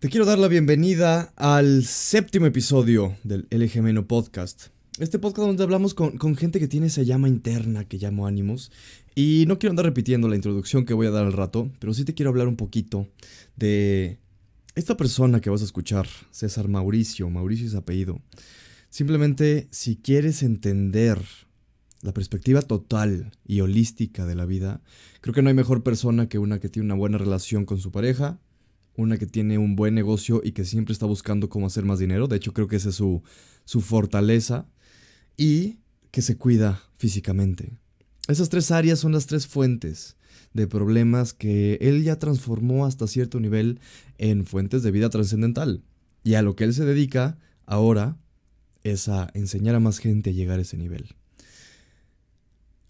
Te quiero dar la bienvenida al séptimo episodio del LGMeno Podcast. Este podcast donde hablamos con, con, gente que tiene esa llama interna que llamo ánimos. Y no quiero andar repitiendo la introducción que voy a dar al rato, pero sí te quiero hablar un poquito de esta persona que vas a escuchar, César Mauricio. Mauricio es apellido. Simplemente, si quieres entender la perspectiva total y holística de la vida, creo que no hay mejor persona que una que tiene una buena relación con su pareja, una que tiene un buen negocio y que siempre está buscando cómo hacer más dinero. De hecho, creo que esa es su, su fortaleza. Y que se cuida físicamente. Esas tres áreas son las tres fuentes de problemas que él ya transformó hasta cierto nivel en fuentes de vida trascendental. Y a lo que él se dedica ahora es a enseñar a más gente a llegar a ese nivel.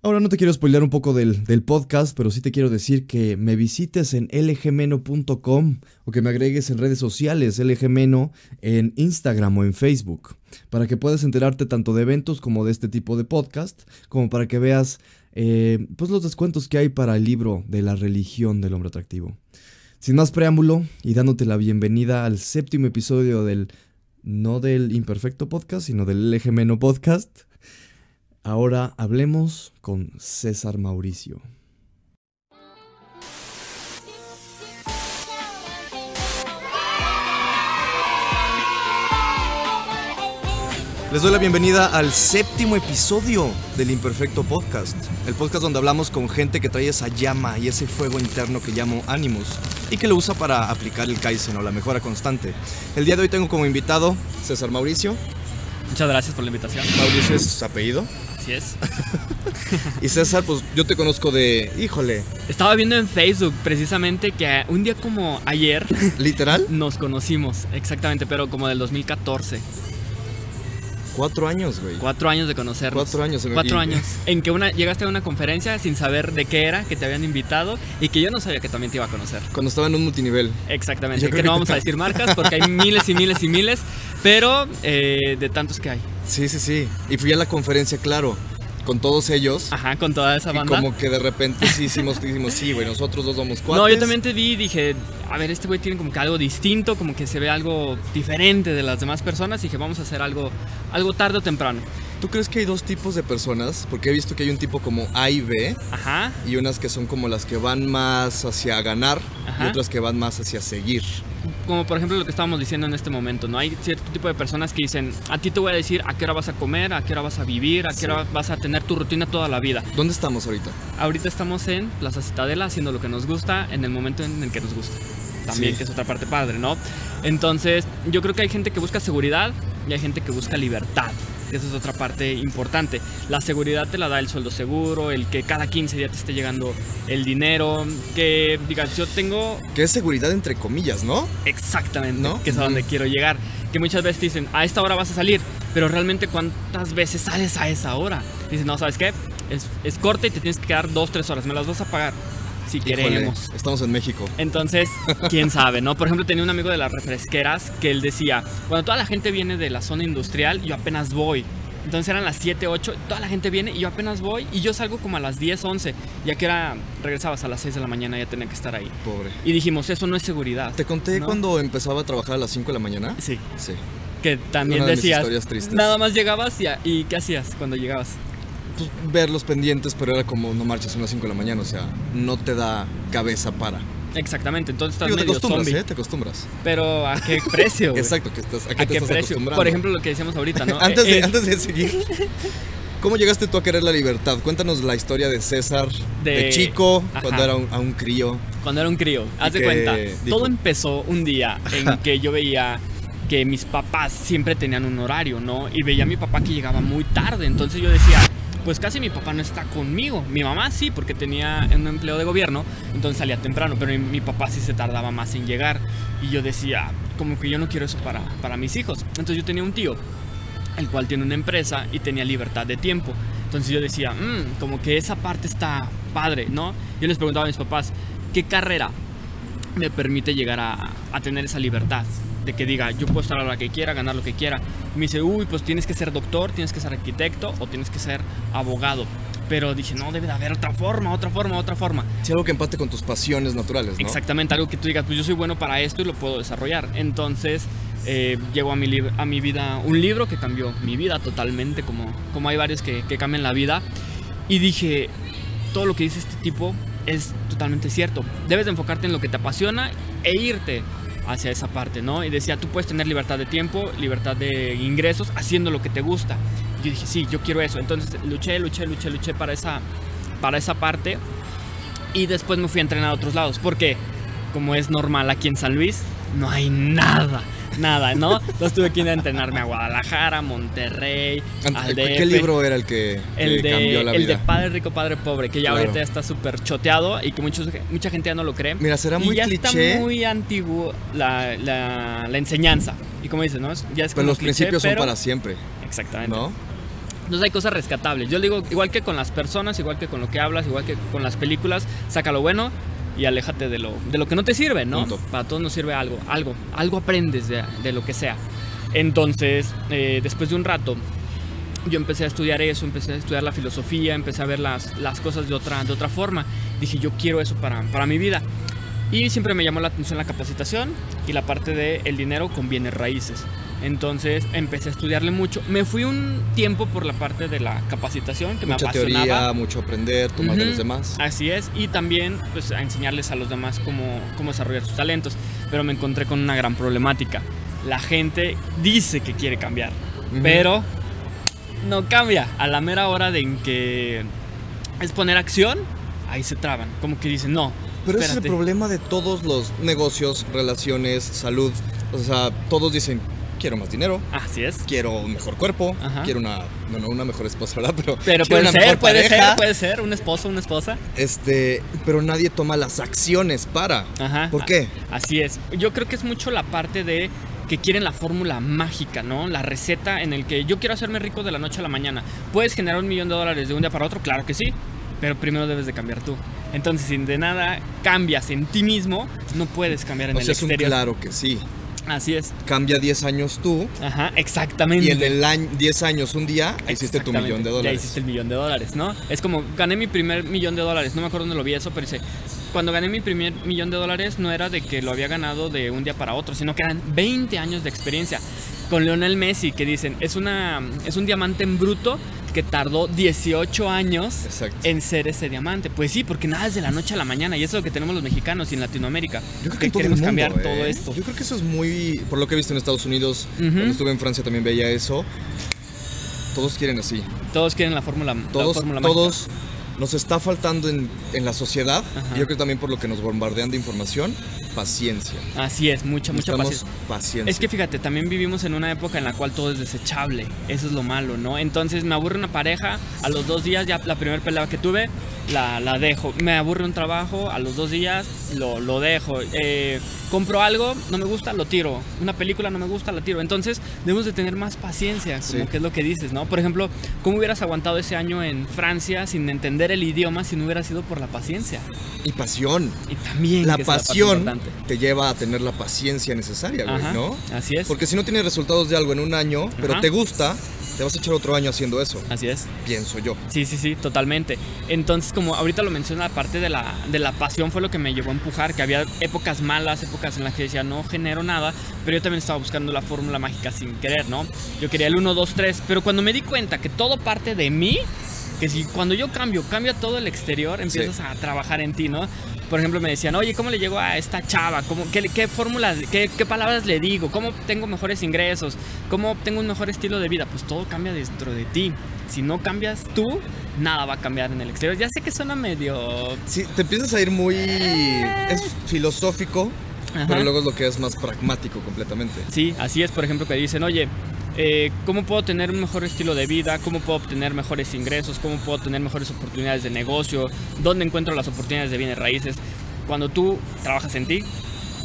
Ahora no te quiero spoilear un poco del, del, podcast, pero sí te quiero decir que me visites en lgmeno.com o que me agregues en redes sociales lgmeno en Instagram o en Facebook, para que puedas enterarte tanto de eventos como de este tipo de podcast, como para que veas eh, pues los descuentos que hay para el libro de la religión del hombre atractivo. Sin más preámbulo y dándote la bienvenida al séptimo episodio del, no del imperfecto podcast, sino del lgmeno podcast. Ahora hablemos con César Mauricio. Les doy la bienvenida al séptimo episodio del Imperfecto Podcast, el podcast donde hablamos con gente que trae esa llama y ese fuego interno que llamo ánimos y que lo usa para aplicar el Kaizen o la mejora constante. El día de hoy tengo como invitado César Mauricio. Muchas gracias por la invitación. Mauricio es apellido. Así es. y César, pues yo te conozco de. Híjole. Estaba viendo en Facebook precisamente que un día como ayer. ¿Literal? Nos conocimos, exactamente, pero como del 2014. Cuatro años, güey. Cuatro años de conocernos. Cuatro años. En Cuatro años. En que una, llegaste a una conferencia sin saber de qué era, que te habían invitado y que yo no sabía que también te iba a conocer. Cuando estaba en un multinivel. Exactamente. Yo que no vamos a decir marcas porque hay miles y miles y miles, pero eh, de tantos que hay. Sí, sí, sí. Y fui a la conferencia, claro con todos ellos. Ajá, con toda esa banda. Y como que de repente sí hicimos, dijimos, sí, güey, nosotros dos somos cuatro. No, yo también te vi y dije, a ver, este güey tiene como que algo distinto, como que se ve algo diferente de las demás personas y dije, vamos a hacer algo, algo tarde o temprano. ¿Tú crees que hay dos tipos de personas? Porque he visto que hay un tipo como A y B. Ajá. Y unas que son como las que van más hacia ganar Ajá. y otras que van más hacia seguir. Como por ejemplo lo que estábamos diciendo en este momento, ¿no? Hay cierto tipo de personas que dicen, a ti te voy a decir a qué hora vas a comer, a qué hora vas a vivir, a qué sí. hora vas a tener tu rutina toda la vida. ¿Dónde estamos ahorita? Ahorita estamos en Plaza Citadela haciendo lo que nos gusta en el momento en el que nos gusta. También, sí. que es otra parte padre, ¿no? Entonces, yo creo que hay gente que busca seguridad y hay gente que busca libertad. Esa es otra parte importante. La seguridad te la da el sueldo seguro, el que cada 15 días te esté llegando el dinero, que digas, yo tengo... Que es seguridad entre comillas, ¿no? Exactamente, ¿no? que es a donde mm. quiero llegar. Que muchas veces te dicen, a esta hora vas a salir, pero realmente cuántas veces sales a esa hora. Dicen, no, ¿sabes qué? Es, es corta y te tienes que quedar dos, tres horas, me las vas a pagar si Híjole, queremos. Estamos en México. Entonces, quién sabe, ¿no? Por ejemplo, tenía un amigo de las refresqueras que él decía, cuando toda la gente viene de la zona industrial, yo apenas voy. Entonces eran las 7, 8, toda la gente viene y yo apenas voy y yo salgo como a las 10, 11. Ya que era, regresabas a las 6 de la mañana, ya tenía que estar ahí. Pobre. Y dijimos, eso no es seguridad. ¿Te conté ¿no? cuando empezaba a trabajar a las 5 de la mañana? Sí. Sí. Que también Una de decías, mis historias tristes. nada más llegabas y, y ¿qué hacías cuando llegabas? Pues, ver los pendientes, pero era como no marchas a las 5 de la mañana, o sea, no te da cabeza para. Exactamente, entonces estás Digo, te medio acostumbras, zombie. ¿eh? Te acostumbras. Pero ¿a qué precio? güey? Exacto, que estás, ¿a qué, ¿A te qué estás precio? acostumbrando? Por ejemplo, lo que decíamos ahorita, ¿no? antes, de, Eh, antes de seguir, ¿cómo llegaste tú a querer la libertad? Cuéntanos la historia de César, de, De- chico, Ajá. cuando era un, a un crío. Cuando era un crío, haz de que cuenta, dijo- todo empezó un día en que yo veía que mis papás siempre tenían un horario, ¿no? Y veía a mi papá que llegaba muy tarde, entonces yo decía, pues casi mi papá no está conmigo. Mi mamá sí, porque tenía un empleo de gobierno, entonces salía temprano, pero mi, papá sí se tardaba más en llegar. Y yo decía, como que yo no quiero eso para, para mis hijos. Entonces yo tenía un tío, el cual tiene una empresa y tenía libertad de tiempo. Entonces yo decía, "Mm, como que esa parte está padre, ¿no? Yo les preguntaba a mis papás, ¿qué carrera me permite llegar a, a tener esa libertad? De que diga, yo puedo estar a la que quiera, ganar lo que quiera. Me dice, uy, pues tienes que ser doctor, tienes que ser arquitecto o tienes que ser abogado. pero dije, no, debe de haber otra forma, otra forma, otra forma. Sí, algo que empate con tus pasiones naturales, ¿no? Exactamente, algo que tú digas, pues yo soy bueno para esto y lo puedo desarrollar. Entonces eh, llegó a mi, a mi vida un libro que cambió mi vida totalmente, como, como hay varios que, que cambian la vida. Y dije, todo lo que dice este tipo es totalmente cierto. Debes de enfocarte en lo que te apasiona e irte hacia esa parte, ¿no? Y decía, tú puedes tener libertad de tiempo, libertad de ingresos, haciendo lo que te gusta. Yo dije, sí, yo quiero eso. Entonces luché, luché, luché, luché para esa, para esa parte. Y después me fui a entrenar a otros lados. Porque, como es normal aquí en San Luis, no hay nada nada, ¿no? Entonces tuve que ir a entrenarme a Guadalajara, Monterrey, al ¿Qué libro era el que, el de, cambió la vida? El de Padre Rico, Padre Pobre, que ya ahorita ahorita está súper choteado y que muchos, mucha gente ya no lo cree. Mira, será muy y ya cliché. está muy antiguo la, la, la, enseñanza. Y como dices, ¿no? Ya es pero los principios son para siempre. Exactamente. ¿No? Entonces hay cosas rescatables. Yo digo, igual que con las personas, igual que con lo que hablas, igual que con las películas, saca lo bueno y aléjate de lo, de lo que no te sirve, ¿no? Para todos nos sirve algo, algo, algo aprendes de, de lo que sea. Entonces, eh, después de un rato, yo empecé a estudiar eso, empecé a estudiar la filosofía, empecé a ver las, las cosas de otra, de otra forma. Dije, yo quiero eso para, para mi vida. Y siempre me llamó la atención la capacitación y la parte del el dinero con bienes raíces. Entonces empecé a estudiarle mucho. Me fui un tiempo por la parte de la capacitación que Mucha me apasionaba. teoría, mucho aprender, tomar de los demás. Así es. Y también pues, a enseñarles a los demás cómo, cómo desarrollar sus talentos. Pero me encontré con una gran problemática. La gente dice que quiere cambiar, pero no cambia. A la mera hora de en que es poner acción, ahí se traban. Como que dicen, no. Pero ese es el problema de todos los negocios, relaciones, salud. O sea, todos dicen, quiero más dinero. Así es. Quiero un mejor cuerpo. Quiero una, bueno, una mejor esposa, ¿verdad? Pero, pero puede ser, puede ser, puede ser, un esposo, una esposa. Este, pero nadie toma las acciones para. Ajá. ¿Por qué? Así es. Yo creo que es mucho la parte de que quieren la fórmula mágica, ¿no? La receta en el que yo quiero hacerme rico de la noche a la mañana. ¿Puedes generar un millón de dólares de un día para otro? Claro que sí. Pero primero debes de cambiar tú. Entonces, si de nada cambias en ti mismo, no puedes cambiar en o el sea, exterior. Es un claro que sí. Así es. Cambia 10 años tú. Ajá, exactamente. Y en el año 10 años, un día, hiciste tu millón de dólares. Ya hiciste el millón de dólares, ¿no? Es como, gané mi primer millón de dólares. No me acuerdo dónde lo vi eso, pero dice, cuando gané mi primer millón de dólares no era de que lo había ganado de un día para otro, sino que eran 20 años de experiencia. Con Leonel Messi, que dicen, es, una, es un diamante en bruto que tardó 18 años en ser ese diamante. Pues sí, porque nada es de la noche a la mañana y eso es lo que tenemos los mexicanos y en Latinoamérica. Yo creo que, queremos cambiar todo ¿eh? esto. Yo creo que eso es muy, por lo que he visto en Estados Unidos, cuando estuve en Francia también veía eso. Todos quieren así. Todos quieren la fórmula. Todos, la fórmula todos nos está faltando en, en la sociedad. Y yo creo también por lo que nos bombardean de información, paciencia. Así es, mucha, mucha paciencia. paciencia. Es que fíjate, también vivimos en una época en la cual todo es desechable. Eso es lo malo, ¿no? Entonces me aburre una pareja, a los dos días ya la primera pelea que tuve, la, la dejo. Me aburre un trabajo, a los dos días lo, lo dejo. Eh, compro algo, no me gusta, lo tiro. Una película no me gusta, la tiro. Entonces debemos de tener más paciencia, como que es lo que dices, ¿no? Por ejemplo, ¿cómo hubieras aguantado ese año en Francia sin entender el idioma si no hubiera sido por la paciencia? Y pasión. Y también la pasión te lleva a tener la paciencia necesaria, güey, ¿no? Así es. Porque si no tienes resultados de algo en un año, pero te gusta, te vas a echar otro año haciendo eso. Así es. Pienso yo. Sí, sí, sí, totalmente. Entonces, como ahorita lo menciona, la parte de la, de la pasión fue lo que me llevó a empujar, que había épocas malas, épocas en las que decía, no genero nada, pero yo también estaba buscando la fórmula mágica sin querer, ¿no? Yo quería el 1, 2, 3, pero cuando me di cuenta que todo parte de mí, que si cuando yo cambio, cambia todo el exterior, empiezas a trabajar en ti, ¿no? Por ejemplo, me decían, oye, ¿cómo le llego a esta chava? ¿Cómo, ¿Qué, qué fórmulas, qué, qué, palabras le digo? ¿Cómo tengo mejores ingresos? ¿Cómo tengo un mejor estilo de vida? Pues todo cambia dentro de ti. Si no cambias tú, nada va a cambiar en el exterior. Ya sé que suena medio... Sí, te empiezas a ir muy... Es filosófico, pero luego es lo que es más pragmático completamente. Sí, así es, por ejemplo, que dicen, oye, eh, cómo puedo tener un mejor estilo de vida, cómo puedo obtener mejores ingresos, cómo puedo tener mejores oportunidades de negocio, dónde encuentro las oportunidades de bienes raíces. Cuando tú trabajas en ti,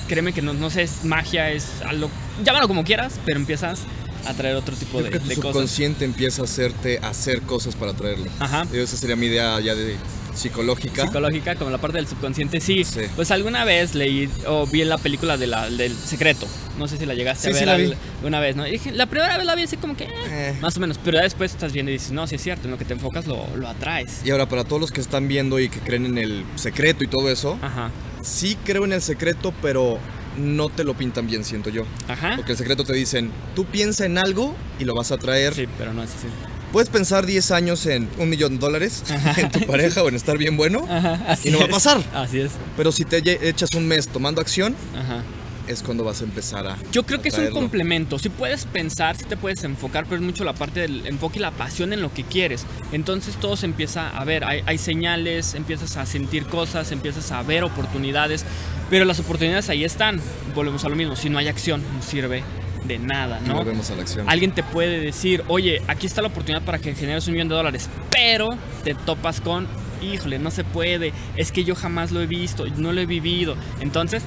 créeme que no, no sé, es magia, es algo, llámalo como quieras, pero empiezas a traer otro tipo de, que tu de cosas. subconsciente empieza a hacerte hacer cosas para traerlo. Ajá. Esa sería mi idea ya de psicológica. psicológica, como la parte del subconsciente, sí. Sí. Pues alguna vez leí o vi la película de la, del secreto. No sé si la llegaste Sí, a sí ver al- una vez, ¿no? Y dije, la primera vez la vi así como que, eh, Eh. más o menos. Pero ya después estás viendo y dices, no, sí es cierto, en lo que te enfocas lo, lo atraes. Y ahora, para todos los que están viendo y que creen en el secreto y todo eso, Ajá, sí creo en el secreto, pero no te lo pintan bien, siento yo. ajá. Porque el secreto te dicen, tú piensa en algo y lo vas a traer. Sí, pero no es así. Puedes pensar 10 años en un millón de dólares, en tu pareja o en estar bien bueno, Ajá, y no va a es. pasar. Así es. Pero si te echas un mes tomando acción, Ajá. es cuando vas a empezar a. Yo creo que es un complemento. Si puedes pensar, si te puedes enfocar, pero es mucho la parte del enfoque y la pasión en lo que quieres. Entonces todo se empieza a ver. Hay, hay señales, empiezas a sentir cosas, empiezas a ver oportunidades. Pero las oportunidades ahí están. Volvemos a lo mismo. Si no hay acción, no sirve de nada, ¿no? volvemos a la acción. Alguien te puede decir, oye, aquí está la oportunidad para que generes un millón de dólares, pero te topas con, híjole, no se puede, es que yo jamás lo he visto, no lo he vivido. Entonces,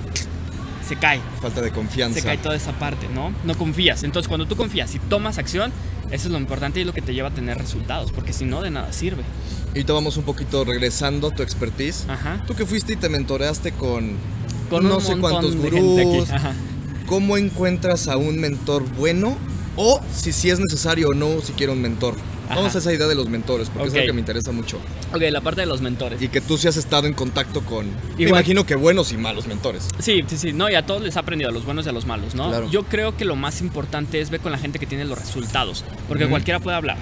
se cae Falta de confianza. se cae toda esa parte, ¿no? No confías. Entonces, cuando tú confías y tomas acción, eso es lo importante y lo que te lleva a tener resultados, porque si no, de nada sirve. Y te vamos un poquito regresando a tu expertise. Ajá. Tú que fuiste y te mentoreaste con, Con no sé cuántos gente aquí. gurús. Ajá. ¿Cómo encuentras a un mentor bueno? O si sí es necesario o no, si quiero un mentor. Vamos Ajá. a esa idea de los mentores, porque Ok. es algo que me interesa mucho. Ok, la parte de los mentores. Y que tú sí has estado en contacto con, me Igual. imagino que buenos y malos mentores. Sí, sí, sí. No, y a todos les ha aprendido, a los buenos y a los malos, ¿no? Claro. Yo creo que lo más importante es ver con la gente que tiene los resultados. Porque Ujú. cualquiera puede hablar,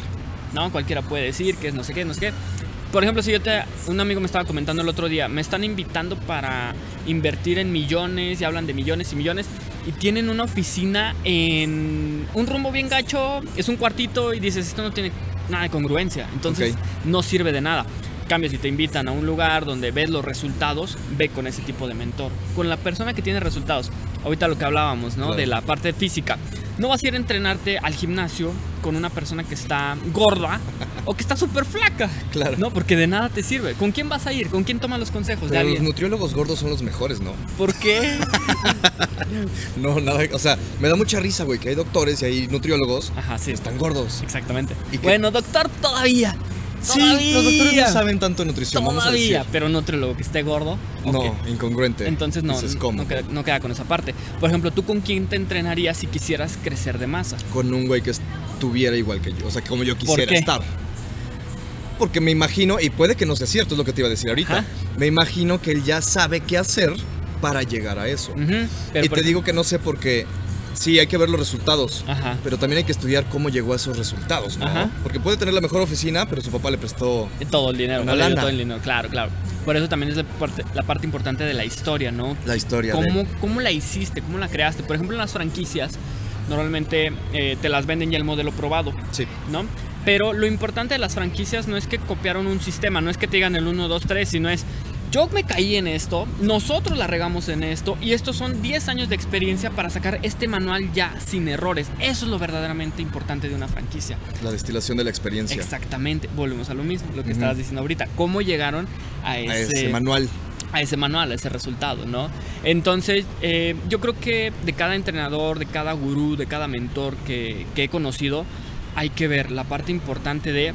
¿no? Cualquiera puede decir que es no sé qué, no sé qué. Por ejemplo, si yo te. Un amigo me estaba comentando el otro día, me están invitando para invertir en millones y hablan de millones y millones. Y tienen una oficina en un rumbo bien gacho, es un cuartito y dices, esto no tiene nada de congruencia. Entonces, no sirve de nada. Cambio, si te invitan a un lugar donde ves los resultados, ve con ese tipo de mentor. Con la persona que tiene resultados. Ahorita lo que hablábamos, ¿no? Claro. De la parte física. No vas a ir a entrenarte al gimnasio con una persona que está gorda o que está súper flaca. Claro. No, porque de nada te sirve. ¿Con quién vas a ir? ¿Con quién toman los consejos Pero los nutriólogos gordos son los mejores, ¿no? ¿Por qué? No, nada, o sea, me da mucha risa, güey, que hay doctores y hay nutriólogos Ajá, sí. que están gordos. Exactamente. ¿Y? Bueno, doctor, todavía. Sí, Todavía. los doctores no saben tanto de nutrición, vamos a Todavía, decir. pero un nutriólogo que esté gordo. No, incongruente. Entonces no, ¿cómo? no, queda, no queda con esa parte. Por ejemplo, ¿tú con quién te entrenarías si quisieras crecer de masa? Con un güey que estuviera igual que yo, o sea, como yo ¿Por quisiera qué? estar. Porque me imagino, y puede que no sea cierto, es lo que te iba a decir ahorita. Me imagino que él ya sabe qué hacer para llegar a eso. Pero y te digo que no sé porque sí hay que ver los resultados. Ajá. Pero también hay que estudiar cómo llegó a esos resultados, ¿no? Ajá. Porque puede tener la mejor oficina, pero su papá le prestó. Todo el dinero, Una lana. todo el dinero, claro, claro. Por eso también es la parte, la parte importante de la historia, ¿no? La historia ¿Cómo, de. ¿Cómo la hiciste? ¿Cómo la creaste? Por ejemplo, en las franquicias, normalmente eh, te las venden ya el modelo probado, Sí. ¿no? Pero lo importante de las franquicias no es que copiaron un sistema, no es que te digan el 1, 2, 3, sino es yo me caí en esto, nosotros la regamos en esto y estos son 10 años de experiencia para sacar este manual ya sin errores. Eso es lo verdaderamente importante de una franquicia. La destilación de la experiencia. Exactamente, volvemos a lo mismo, lo que estabas diciendo ahorita, cómo llegaron a ese, A ese manual. a ese manual, a ese resultado, ¿no? Entonces, eh, yo creo que de cada entrenador, de cada gurú, de cada mentor que, que he conocido, hay que ver la parte importante de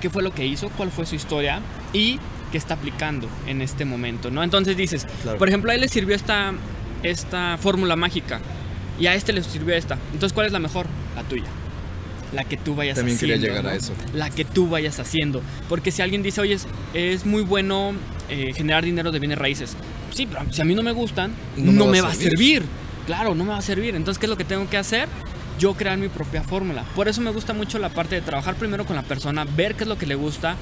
qué fue lo que hizo, cuál fue su historia y qué está aplicando en este momento, ¿no? Entonces dices, Claro. por ejemplo, a él le sirvió esta, esta fórmula mágica y a este le sirvió esta. Entonces, ¿cuál es la mejor? La tuya. La que tú vayas También quería haciendo. llegar a eso. La que tú vayas haciendo. Porque si alguien dice, oye, es, es muy bueno eh, generar dinero de bienes raíces. Sí, pero si a mí no me gustan, no, me, va a servir. Claro, no me va a servir. Entonces, ¿qué es lo que tengo que hacer? Yo crear mi propia fórmula. Por eso me gusta mucho la parte de trabajar primero con la persona, ver qué es lo que le gusta.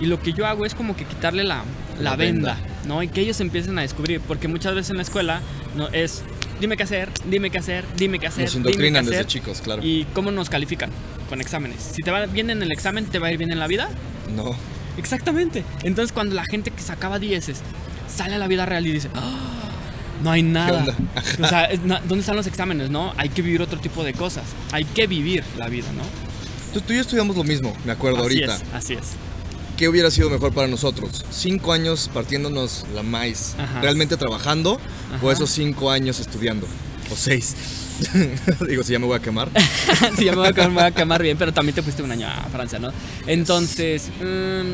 Y lo que yo hago es como que quitarle la, la, La venda, venda. ¿no? Y que ellos empiecen a descubrir. Porque muchas veces en la escuela no es, dime qué hacer, dime qué hacer, dime qué hacer. Nos indoctrinan desde hacer. chicos, claro. ¿Y cómo nos califican? Con exámenes. Si te va bien en el examen, ¿te va a ir bien en la vida? No. Exactamente. Entonces cuando la gente que sacaba dieces sale a la vida real y dice, "Ah, no hay nada. O sea, ¿dónde están los exámenes, no? Hay que vivir otro tipo de cosas. Hay que vivir la vida, ¿no? Tú, tú y yo estudiamos lo mismo, me acuerdo así ahorita. es, así es. ¿Qué hubiera sido mejor para nosotros? ¿Cinco años partiéndonos la maíz, Ajá. realmente trabajando? ¿O esos cinco años estudiando? ¿O seis? Digo, si ya me voy a quemar. sí, ya me voy, a, quemar- me voy a quemar bien, pero también te fuiste un año a Francia, ¿no? Entonces, mm,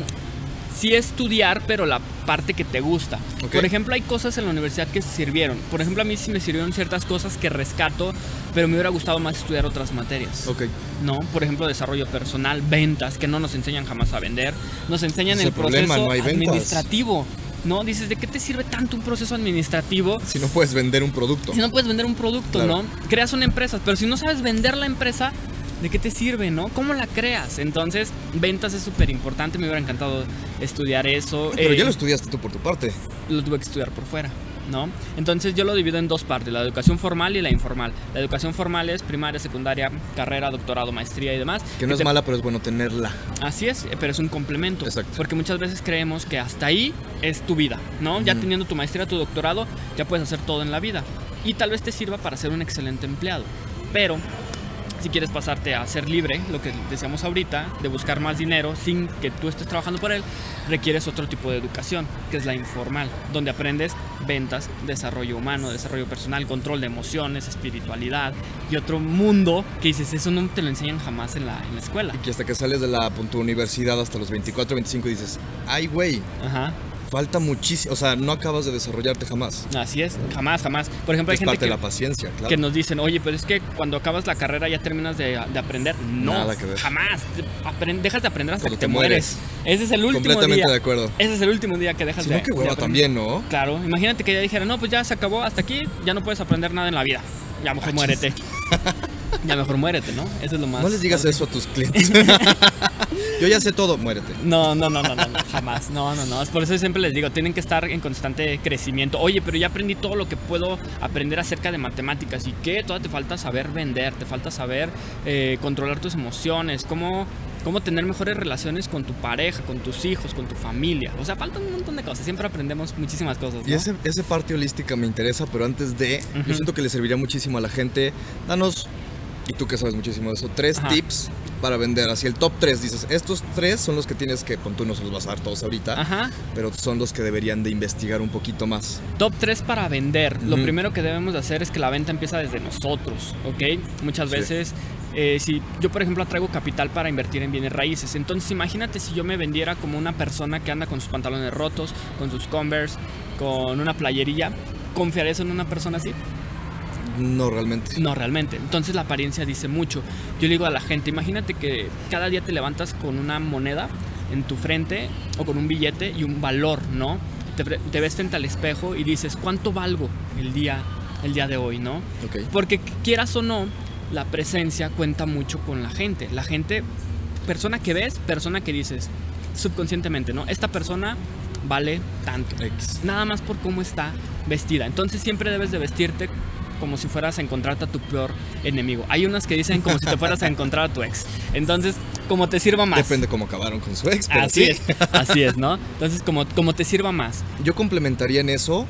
sí estudiar, pero la parte que te gusta. Por ejemplo, hay cosas en la universidad que sirvieron. Por ejemplo, a mí sí me sirvieron ciertas cosas que rescato, pero me hubiera gustado más estudiar otras materias. Ok. ¿no? Por ejemplo, desarrollo personal, ventas, que no nos enseñan jamás a vender. Nos enseñan Ese el problema, proceso no administrativo. ¿No? Dices, ¿de qué te sirve tanto un proceso administrativo Si no puedes vender un producto. si no puedes vender un producto, Claro. ¿no? Creas una empresa, pero si no sabes vender la empresa, ¿de qué te sirve, no? ¿Cómo la creas? Entonces, ventas es súper importante, me hubiera encantado estudiar eso. Pero Eh, ya lo estudiaste tú por tu parte. lo tuve que estudiar por fuera, ¿no? Entonces yo lo divido en dos partes, la educación formal y la informal. La educación formal es primaria, secundaria, carrera, doctorado, maestría y demás. Que no es te- mala, pero es bueno tenerla. Así es, eh, pero es un complemento. Exacto. Porque muchas veces creemos que hasta ahí es tu vida, ¿no? Ya teniendo tu maestría, tu doctorado, ya puedes hacer todo en la vida. Y tal vez te sirva para ser un excelente empleado. Pero si quieres pasarte a ser libre, lo que decíamos ahorita, de buscar más dinero sin que tú estés trabajando por él, requieres otro tipo de educación, que es la informal, donde aprendes ventas, desarrollo humano, desarrollo personal, control de emociones, espiritualidad y otro mundo que dices, eso no te lo enseñan jamás en la, en la escuela. Y que hasta que sales de la punto universidad hasta los 24, 25 dices, ay, güey, Ajá. Falta muchísimo. O sea, no acabas de desarrollarte jamás. Así es, jamás, jamás. Por ejemplo, hay gente parte que, de la paciencia, claro. que nos dicen, oye, pero es que cuando acabas la carrera ya terminas de, de aprender. No, Nada que ver. jamás. Te- apren- dejas de aprender hasta Cuando que te mueres. Ese es el último Completamente día. de acuerdo. Ese es el último día que dejas Si de no, que de hueva aprender. también, ¿no? Claro, imagínate que ya dijera, no, pues ya se acabó, hasta aquí, ya no puedes aprender nada en la vida. Ya mejor muérete. ya mejor muérete, ¿no? Eso es lo más. No les digas fuerte. eso a tus clientes. Yo ya sé todo, muérete. No, no, no, no, no, no, jamás. No, no, no. Es por eso siempre les digo, tienen que estar en constante crecimiento. Oye, pero ya aprendí todo lo que puedo aprender acerca de matemáticas. ¿Y qué? Todavía te falta saber vender, te falta saber eh, controlar tus emociones, cómo, cómo tener mejores relaciones con tu pareja, con tus hijos, con tu familia. O sea, faltan un montón de cosas. Siempre aprendemos muchísimas cosas. Y ese, ese parte holística me interesa, pero antes de, yo siento que le serviría muchísimo a la gente. Danos, y tú que sabes muchísimo de eso, tres Ajá. tips para vender. Así el top tres, dices, estos tres son los que tienes que, pon tú no se los vas a dar todos ahorita, Ajá. pero son los que deberían de investigar un poquito más. Top 3 para vender. Lo primero que debemos de hacer es que la venta empieza desde nosotros, ¿ok? Muchas Sí. veces, eh, si yo por ejemplo traigo capital para invertir en bienes raíces, entonces imagínate si yo me vendiera como una persona que anda con sus pantalones rotos, con sus Converse, con una playerilla, ¿confiarías en una persona así? No realmente. No, realmente. Entonces la apariencia dice mucho. Yo le digo a la gente, imagínate que cada día te levantas con una moneda en tu frente o con un billete y un valor, ¿no? Te, ves frente al espejo y dices, ¿cuánto valgo el día, el día de hoy, ¿no? Ok. Porque quieras o no, la presencia cuenta mucho con la gente. La gente, persona que ves, persona que dices, subconscientemente, ¿no? Esta persona vale tanto X. nada más por cómo está vestida. Entonces siempre debes de vestirte como si fueras a encontrarte a tu peor enemigo. Hay unas que dicen como si te fueras a encontrar a tu ex. Entonces, como te sirva más. Depende cómo acabaron con su ex, pero Así sí. es, así es, ¿no? Entonces, como, como te sirva más. Yo complementaría en eso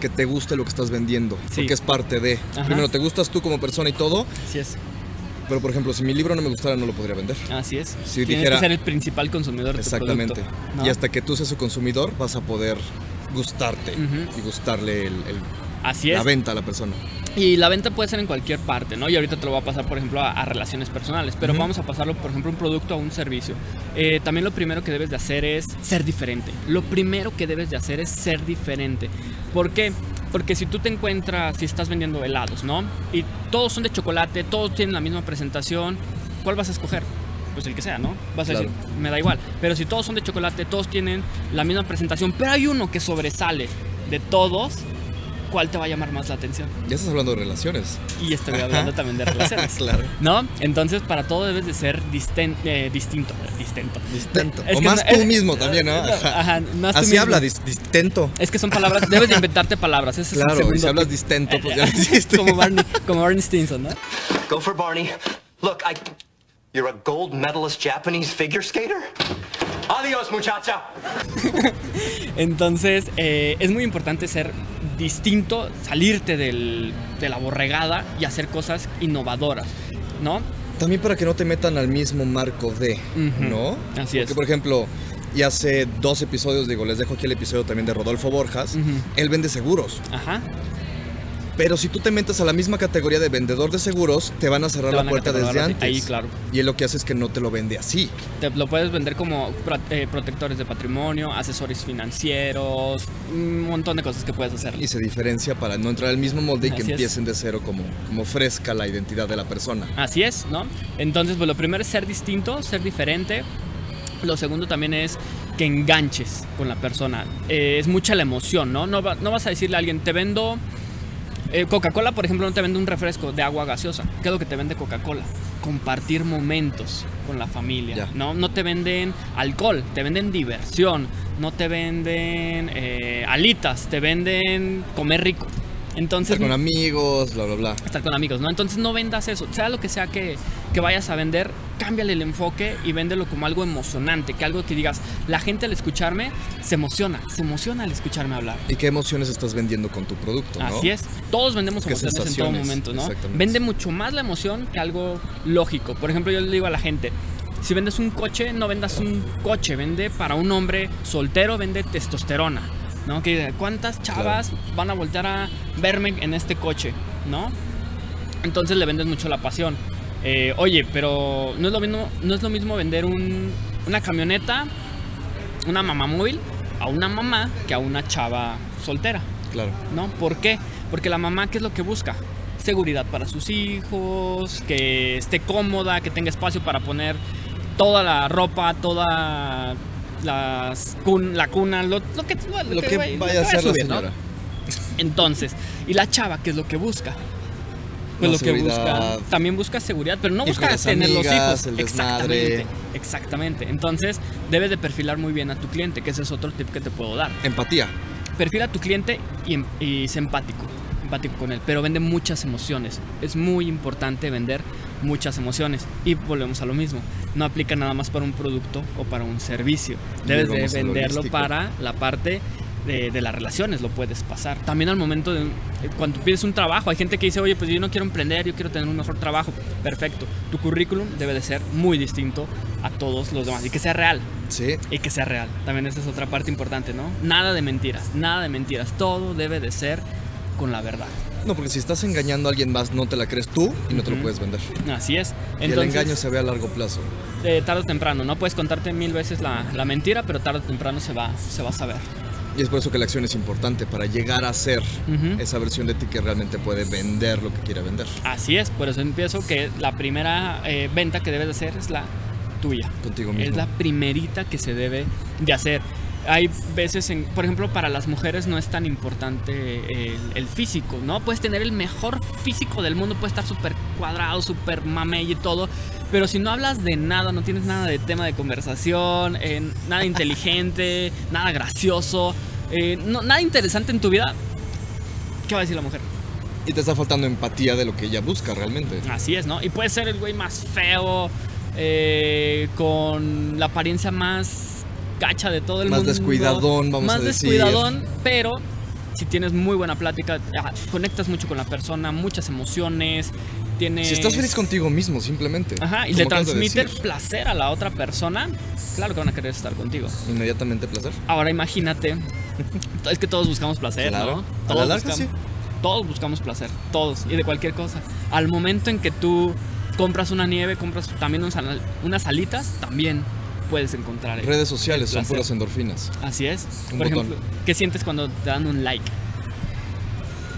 que te guste lo que estás vendiendo, Sí. porque es parte de. Ajá. Primero, te gustas tú como persona y todo, Así es, pero por ejemplo, si mi libro no me gustara, no lo podría vender. así es. Si Tienes dijera- que ser el principal consumidor de tu Exactamente. producto. ¿no? Y hasta que tú seas su consumidor, vas a poder gustarte y gustarle el- el- Así es. la venta a la persona. Y la venta puede ser en cualquier parte, ¿no? Y ahorita te lo voy a pasar, por ejemplo, a, a relaciones personales, pero vamos a pasarlo, por ejemplo, un producto a un servicio. Eh, también lo primero que debes de hacer es ser diferente. Lo primero que debes de hacer es ser diferente. ¿Por qué? Porque si tú te encuentras, si estás vendiendo helados, ¿no? Y todos son de chocolate, todos tienen la misma presentación, ¿cuál vas a escoger? Pues el que sea, ¿no? Vas a Claro. decir, me da igual. Pero si todos son de chocolate, todos tienen la misma presentación, pero hay uno que sobresale de todos, ¿cuál te va a llamar más la atención? Ya estás hablando de relaciones. Y estoy hablando también de relaciones. Claro. ¿No? Entonces, para todo debes de ser disten- eh, distinto. Distinto. Distinto. Es o más no- tú es- mismo también, ¿no? Ajá. Ajá, más tú Así mismo. habla, dis- distento. Es que son palabras, debes de inventarte palabras. Ese es el Claro, y si hablas tip. distento, pues ya lo hiciste. como Barney, como Barney Stinson, ¿no? Go for Barney. Look, I. You're a gold medalist Japanese figure skater? Adios, muchacha! Entonces, eh, es muy importante ser distinto, salirte del- de la borregada y hacer cosas innovadoras, ¿no? También para que no te metan al mismo marco de. ¿no? Así es. Porque, por ejemplo, y hace dos episodios, digo, les dejo aquí el episodio también de Rodolfo Borjas. Él vende seguros. Ajá. Pero si tú te metes a la misma categoría de vendedor de seguros, te van a cerrar la puerta desde antes. Ahí, claro. Y él lo que hace es que no te lo vende así. Te lo puedes vender como eh, protectores de patrimonio, asesores financieros, un montón de cosas que puedes hacer. Y se diferencia para no entrar al mismo molde y que Así es. empiecen de cero como, como fresca la identidad de la persona. Así es, ¿no? Entonces, pues lo primero es ser distinto, ser diferente. Lo segundo también es que enganches con la persona. Eh, es mucha la emoción, ¿no? No, va- no vas a decirle a alguien, te vendo... eh, Coca-Cola, por ejemplo, no te vende un refresco de agua gaseosa. ¿Qué es lo que te vende Coca-Cola? Compartir momentos con la familia. ¿no? No te venden alcohol, te venden diversión. No te venden eh, alitas, te venden comer rico. Entonces, Estar con amigos, bla, bla, bla. estar con amigos, ¿no? Entonces no vendas eso, sea lo que sea que, que vayas a vender, cámbiale el enfoque y véndelo como algo emocionante, que algo que digas, la gente al escucharme se emociona, se emociona al escucharme hablar. ¿Y qué emociones estás vendiendo con tu producto, no? Así es, todos vendemos ¿Qué emociones en todo momento, ¿no? Exactamente. Vende mucho más la emoción que algo lógico. Por ejemplo, yo le digo a la gente, si vendes un coche, no vendas un coche, vende para un hombre soltero, vende testosterona, ¿no? Que cuántas chavas van a voltear a verme en este coche, ¿no? Entonces le vendes mucho la pasión. Eh, oye, pero no es lo mismo, no es lo mismo vender un- una camioneta, una mamá móvil, a una mamá que a una chava soltera. Claro. ¿no? ¿Por qué? Porque la mamá, ¿qué es lo que busca? Seguridad para sus hijos, que esté cómoda, que tenga espacio para poner toda la ropa, toda las cun- la cuna, lo, lo que, lo Lo que vaya- a hacer la subir, ¿no? señora. Entonces, ¿y la chava qué es lo que busca? Pues La lo que busca, también busca seguridad, pero no busca tener los hijos. el. Exactamente, exactamente. Entonces, debes de perfilar muy bien a tu cliente, que ese es otro tip que te puedo dar Empatía. perfila a tu cliente y, em- y sé empático, empático con él, pero vende muchas emociones. Es muy importante vender muchas emociones. Y volvemos a lo mismo, no aplica nada más para un producto o para un servicio. Debes de venderlo para la parte de, de las relaciones, lo puedes pasar. También al momento de, cuando pides un trabajo, hay gente que dice, oye, pues yo no quiero emprender, yo quiero tener un mejor trabajo. Perfecto, tu currículum debe de ser muy distinto a todos los demás y que sea real Sí. y que sea real. También esa es otra parte importante, ¿no? Nada de mentiras, nada de mentiras. Todo debe de ser con la verdad. No, porque si estás engañando a alguien más, no te la crees tú y no te lo puedes vender. Así es. y el engaño se ve a largo plazo. eh, tarde o temprano, no puedes contarte mil veces la, la mentira, pero tarde o temprano se va, se va a saber. Y es por eso que la acción es importante, para llegar a ser esa versión de ti que realmente puede vender lo que quiere vender. Así es, por eso empiezo que la primera eh, venta que debes de hacer es la tuya. Contigo mismo. Es la primerita que se debe de hacer. Hay veces, en, por ejemplo, para las mujeres no es tan importante el, el físico, ¿no? Puedes tener el mejor físico del mundo, puedes estar súper cuadrado, súper mamey y todo, pero si no hablas de nada, no tienes nada de tema de conversación, eh, nada inteligente, nada gracioso, eh, no- nada interesante en tu vida, ¿qué va a decir la mujer? Y te está faltando empatía de lo que ella busca realmente. Así es, ¿no? Y puede ser el güey más feo, eh, con la apariencia más gacha de todo el Más mundo. descuidadón, vamos más a decir. descuidadón, pero si tienes muy buena plática, ah, conectas mucho con la persona, muchas emociones, tienes... Si estás feliz contigo mismo, simplemente. Ajá, y le de transmites placer a la otra persona, claro que van a querer estar contigo. Inmediatamente placer. Ahora imagínate, es que todos buscamos placer, Claro. ¿no? A la Todos larga, buscamos, sí. todos buscamos placer, todos, y de cualquier cosa. Al momento en que tú compras una nieve, compras también unas alitas, también puedes encontrar. Redes sociales son puras endorfinas. Así es. Un Por botón. ejemplo, ¿qué sientes cuando te dan un like?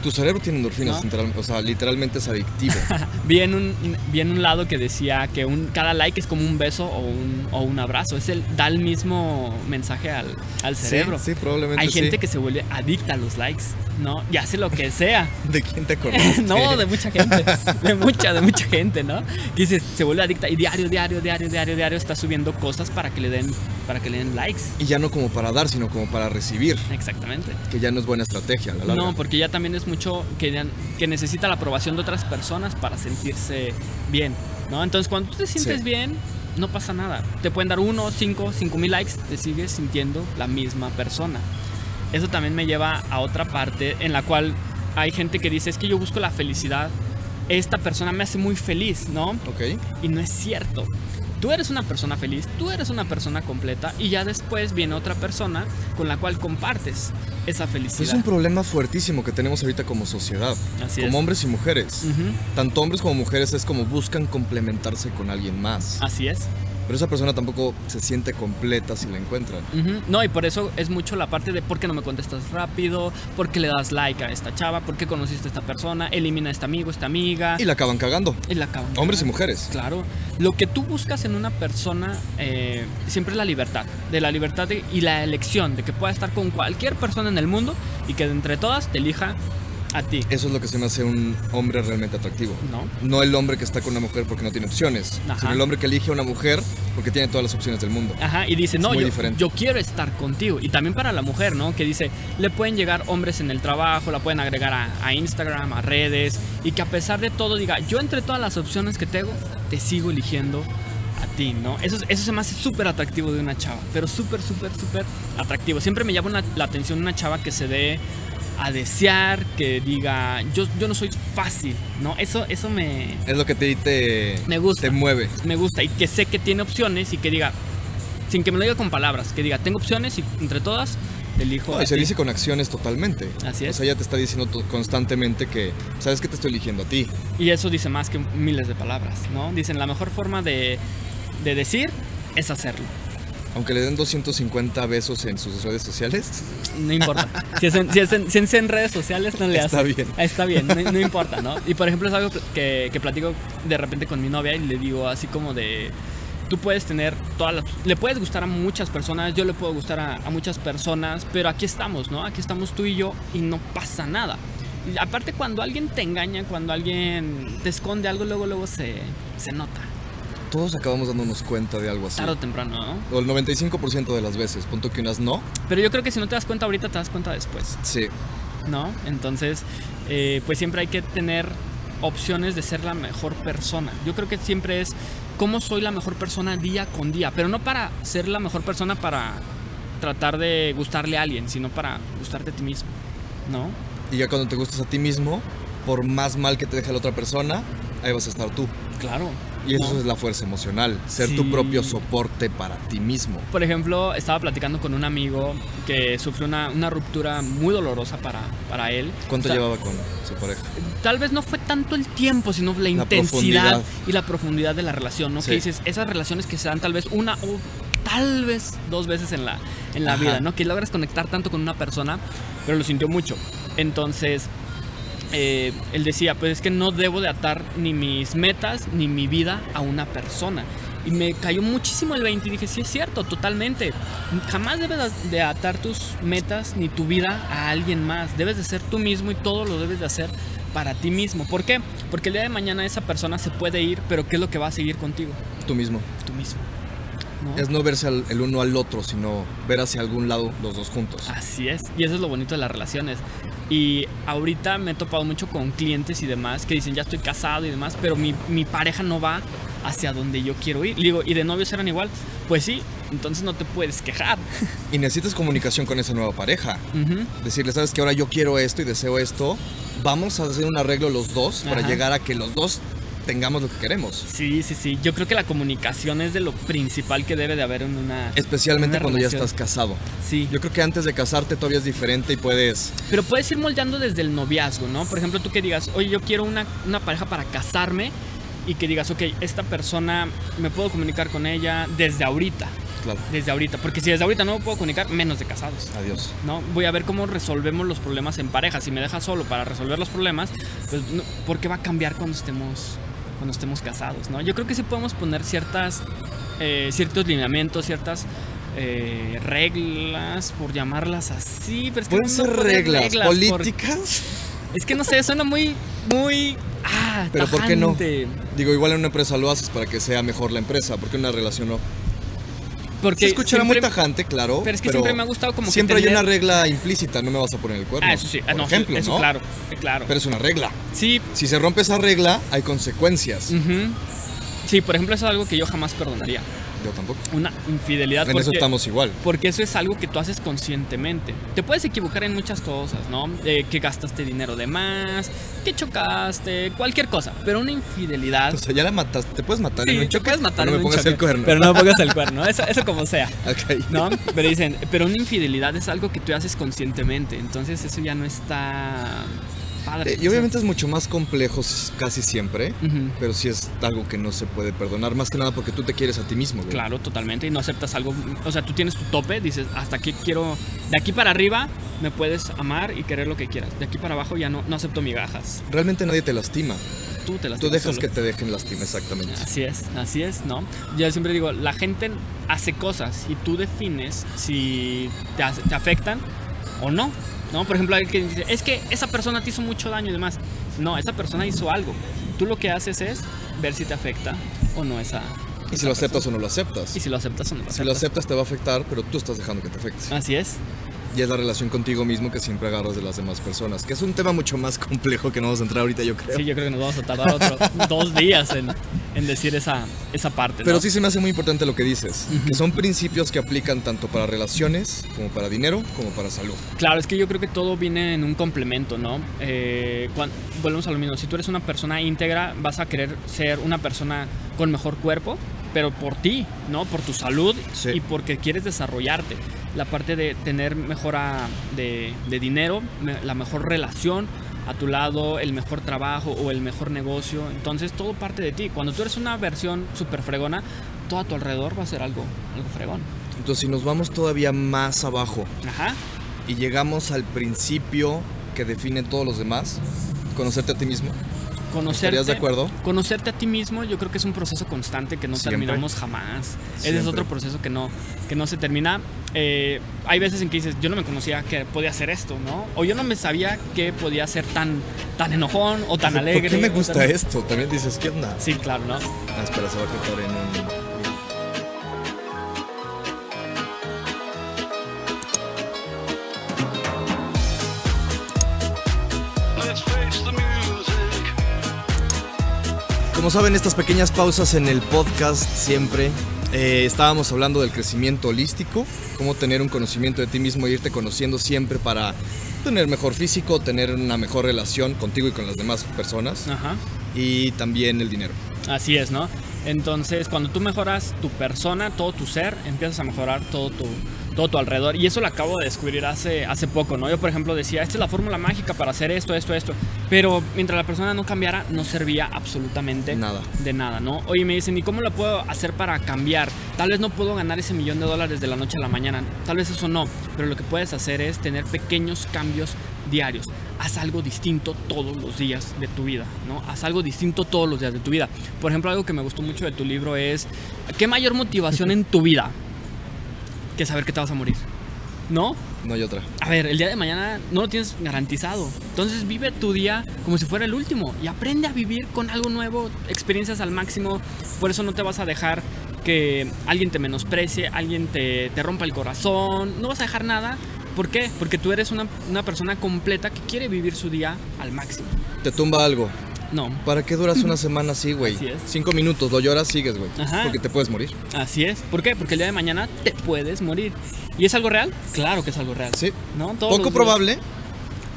Tu cerebro tiene endorfinas, o sea, literalmente es adictivo. Vi en un, vi en un lado que decía que un, cada like es como un beso o un, o un abrazo. Es el, da el mismo mensaje al, al cerebro. Sí, sí, probablemente Hay gente que se vuelve adicta a los likes, ¿no? Y hace lo que sea. ¿De quién te acordaste? no, de mucha gente. De mucha, de mucha gente, ¿no? Que se vuelve adicta y diario, diario, diario, diario, diario está subiendo cosas para que le den, para que le den likes. Y ya no como para dar, sino como para recibir, Exactamente. que ya no es buena estrategia la larga. No, porque ya también es mucho que, ya- que necesita la aprobación de otras personas para sentirse bien, ¿no? Entonces, cuando tú te sientes Sí. bien, no pasa nada. Te pueden dar uno, cinco, cinco mil likes, te sigues sintiendo la misma persona. Eso también me lleva a otra parte en la cual hay gente que dice, es que yo busco la felicidad, esta persona me hace muy feliz, ¿no? Ok. Y no es cierto. Tú eres una persona feliz, tú eres una persona completa y ya después viene otra persona con la cual compartes esa felicidad. Es un problema fuertísimo que tenemos ahorita como sociedad, Así como es. hombres y mujeres. Tanto hombres como mujeres es como buscan complementarse con alguien más. Así es. Pero esa persona tampoco se siente completa si la encuentran. No, y por eso es mucho la parte de por qué no me contestas rápido, por qué le das like a esta chava, por qué conociste a esta persona, elimina a este amigo, esta amiga. Y la acaban cagando. y la acaban Hombres y mujeres. Claro. Lo que tú buscas en una persona eh, siempre es la libertad. De la libertad de- y la elección de que pueda estar con cualquier persona en el mundo y que de entre todas te elija a ti. Eso es lo que se me hace un hombre realmente atractivo. ¿No? No el hombre que está con una mujer porque no tiene opciones, Ajá. sino el hombre que elige a una mujer porque tiene todas las opciones del mundo. Ajá, y dice, Es no, yo, diferente. yo quiero estar contigo. Y también para la mujer, ¿no? Que dice, le pueden llegar hombres en el trabajo, la pueden agregar a, a Instagram, a redes, y que a pesar de todo diga, yo entre todas las opciones que tengo, te sigo eligiendo a ti, ¿no? Eso, eso se me hace súper atractivo de una chava, pero súper, súper, súper atractivo. Siempre me llama una- la atención una chava que se dé a desear, que diga, yo, yo no soy fácil, ¿no? Eso, eso me, Es lo que te, te, Me gusta. te mueve. me gusta y que sé que tiene opciones y que diga, sin que me lo diga con palabras, que diga, tengo opciones y entre todas elijo. No, y se ti". dice con acciones totalmente. Así O es. sea, ella te está diciendo constantemente que, sabes que te estoy eligiendo a ti. Y eso dice más que miles de palabras, ¿no? Dicen, la mejor forma de, de decir es hacerlo. Aunque le den 250 besos en sus redes sociales, No importa. Si es en, si es en- si es en redes sociales, no le Está hace. bien. Está bien, no, no importa, ¿no? Y por ejemplo, es algo que, que platico de repente con mi novia y le digo así como de. Tú puedes tener todas las. Le puedes gustar a muchas personas, yo le puedo gustar a, a muchas personas, pero aquí estamos, ¿no? Aquí estamos tú y yo y no pasa nada. Y aparte, cuando alguien te engaña, cuando alguien te esconde algo, luego, luego se, se nota. Todos acabamos dándonos cuenta de algo así. Tarde o temprano, ¿no? O el 95% de las veces, punto que unas no. Pero yo creo que si no te das cuenta ahorita, te das cuenta después. Sí. ¿no? Entonces, eh, pues siempre hay que tener opciones de ser la mejor persona. Yo creo que siempre es cómo soy la mejor persona día con día, pero no para ser la mejor persona para tratar de gustarle a alguien, sino para gustarte a ti mismo, ¿no? Y ya cuando te gustas a ti mismo, por más mal que te deje la otra persona, ahí vas a estar tú. Claro. Y eso ¿no? es la fuerza emocional, ser Sí. tu propio soporte para ti mismo. Por ejemplo, estaba platicando con un amigo que sufrió una, una ruptura muy dolorosa para, para él. ¿Cuánto O sea, llevaba con su pareja? tal vez no fue tanto el tiempo, sino la, La intensidad y la profundidad de la relación, ¿no? Sí. Que dices, esas relaciones que se dan tal vez una o tal vez dos veces en la, en la Ajá. vida, ¿no? Que logras conectar tanto con una persona, pero lo sintió mucho. Entonces, eh, él decía, pues es que no debo de atar ni mis metas ni mi vida a una persona. Y me cayó muchísimo el 20 y dije, sí es cierto, totalmente. Jamás debes de atar tus metas ni tu vida a alguien más. Debes de ser tú mismo y todo lo debes de hacer para ti mismo. ¿Por qué? Porque el día de mañana esa persona se puede ir, pero ¿qué es lo que va a seguir contigo? Tú mismo. Tú mismo. ¿No? Es no verse al- el uno al otro, sino ver hacia algún lado los dos juntos. Así es, y eso es lo bonito de las relaciones. Y ahorita me he topado mucho con clientes y demás que dicen, ya estoy casado y demás, pero mi, mi pareja no va hacia donde yo quiero ir. Le digo, ¿y de novios eran igual? Pues sí, entonces no te puedes quejar. Y necesitas comunicación con esa nueva pareja. Decirle, sabes que ahora yo quiero esto y deseo esto. Vamos a hacer un arreglo los dos para llegar a que los dos tengamos lo que queremos. Sí, sí, sí. Yo creo que la comunicación es de lo principal que debe de haber en una... Especialmente Una cuando ya estás casado. Sí, Yo creo que antes de casarte todavía es diferente y puedes... Pero puedes ir moldeando desde el noviazgo, ¿no? Por ejemplo, tú que digas, oye, yo quiero una, una pareja para casarme y que digas, ok, esta persona me puedo comunicar con ella desde ahorita, Claro, desde ahorita. Porque si desde ahorita no me puedo comunicar, menos de casados, adiós. ¿no? Voy a ver cómo resolvemos los problemas en pareja. Si me dejas solo para resolver los problemas, pues, no- ¿por qué va a cambiar cuando estemos, cuando estemos casados, ¿no? Yo creo que sí podemos poner ciertas, eh, ciertos lineamientos, ciertas... eh, reglas, por llamarlas así, pero es que Pueden no ser reglas, por- políticas. es que no sé, suena muy, muy. Ah, Pero ¿por qué no? tajante. Digo, igual en una empresa lo haces para que sea mejor la empresa, porque en una relación no. Porque Se escuchará muy siempre- tajante, claro. pero es que siempre me ha gustado como que Siempre hay tener- una regla implícita, no me vas a poner el cuerno. Ah, eso sí, ah, Por no, ejemplo, eso ¿no? claro, claro. Pero es una regla. sí, Si se rompe esa regla, hay consecuencias. ujú. Sí, por ejemplo, eso es algo que yo jamás perdonaría. Yo tampoco. Una infidelidad. En eso estamos igual. Porque eso es algo que tú haces conscientemente. Te puedes equivocar en muchas cosas, ¿no? Eh, que gastaste dinero de más, que chocaste, cualquier cosa. Pero una infidelidad. O sea, ya la mataste. Te puedes matar en Sí, un te choque, puedes matar pero no en me un pongas choque, el cuerno. Pero no me pongas el cuerno. Eso, eso como sea. Ok. ¿No? Pero dicen, pero una infidelidad es algo que tú haces conscientemente. Entonces eso ya no está padre. Eh, y obviamente es mucho más complejo casi siempre, pero sí es algo que no se puede perdonar, más que nada porque tú te quieres a ti mismo, güey. Claro, totalmente. Y no aceptas algo. O sea, tú tienes tu tope, dices, hasta aquí quiero. De aquí para arriba me puedes amar y querer lo que quieras. De aquí para abajo ya no, no acepto migajas. Realmente nadie te lastima. Tú te las Tú dejas que te dejen lastima, exactamente. Así es, así es, ¿no? Yo siempre digo, la gente hace cosas y tú defines si te, te afectan o no. ¿No? Por ejemplo, alguien que dice, es que esa persona te hizo mucho daño y demás. No, esa persona hizo algo. Tú lo que haces es ver si te afecta o no esa. Y si lo aceptas persona. o no lo aceptas. Y si lo aceptas o no lo Si lo aceptas. aceptas te va a afectar, pero tú estás dejando que te afecte. Así es. Y es la relación contigo mismo que siempre agarras de las demás personas, que es un tema mucho más complejo que no vamos a entrar ahorita, yo creo. Sí, yo creo que nos vamos a tardar otros dos días en, en decir esa, esa parte. Pero ¿no? sí se me hace muy importante lo que dices, que son principios que aplican tanto para relaciones, como para dinero, como para salud. Claro, es que yo creo que todo viene en un complemento, ¿no? Eh, cuan- volvemos a lo mismo. Si tú eres una persona íntegra, vas a querer ser una persona con mejor cuerpo, pero por ti, ¿no? Por tu salud Sí. y porque quieres desarrollarte. La parte de tener mejora de, de dinero, la mejor relación a tu lado, el mejor trabajo o el mejor negocio. Entonces todo parte de ti. Cuando tú eres una versión súper fregona, todo a tu alrededor va a ser algo, algo fregón. Entonces, si nos vamos todavía más abajo Ajá. y llegamos al principio que define todos los demás, conocerte a ti mismo, Conocerte, ¿estarías de acuerdo? Conocerte a ti mismo, yo creo que es un proceso constante que no Siempre. terminamos jamás. Ese es Siempre. otro proceso que no, que no se termina. Eh, hay veces en que dices, yo no me conocía que podía hacer esto, ¿no? O yo no me sabía que podía ser tan, tan enojón o tan alegre. ¿Por qué me gusta tan- esto? También dices, ¿qué onda? Sí, claro, ¿no? Ah, espera, se va a cortar en un... Como saben, estas pequeñas pausas en el podcast siempre eh, estábamos hablando del crecimiento holístico, cómo tener un conocimiento de ti mismo e irte conociendo siempre para tener mejor físico, tener una mejor relación contigo y con las demás personas Ajá. y también el dinero. Así es, ¿no? Entonces, cuando tú mejoras tu persona, todo tu ser, empiezas a mejorar todo tu, todo tu alrededor. Y eso lo acabo de descubrir hace, hace poco, ¿no? Yo, por ejemplo, decía, esta es la fórmula mágica para hacer esto, esto, esto. Pero mientras la persona no cambiara, no servía absolutamente Nada. de nada, ¿no? Oye, me dicen, ¿y cómo lo puedo hacer para cambiar? Tal vez no puedo ganar ese millón de dólares de la noche a la mañana. Tal vez eso no. Pero lo que puedes hacer es tener pequeños cambios diarios. Haz algo distinto todos los días de tu vida, ¿no? Haz algo distinto todos los días de tu vida. Por ejemplo, algo que me gustó mucho de tu libro es, ¿qué mayor motivación en tu vida que saber que te vas a morir? ¿No? No hay otra. A ver, el día de mañana no lo tienes garantizado. Entonces vive tu día como si fuera el último y aprende a vivir con algo nuevo, experiencias al máximo. Por eso no te vas a dejar que alguien te menosprecie, alguien te, te rompa el corazón. No vas a dejar nada. ¿Por qué? Porque tú eres una, una persona completa que quiere vivir su día al máximo. Te tumba algo. No, ¿Para qué duras una semana así, güey? Así es. Cinco minutos, lo lloras, sigues, güey. Ajá. Porque te puedes morir. así es. ¿Por qué? Porque el día de mañana te puedes morir. ¿Y es algo real? Claro que es algo real. Sí. ¿No? Todos Poco días. probable,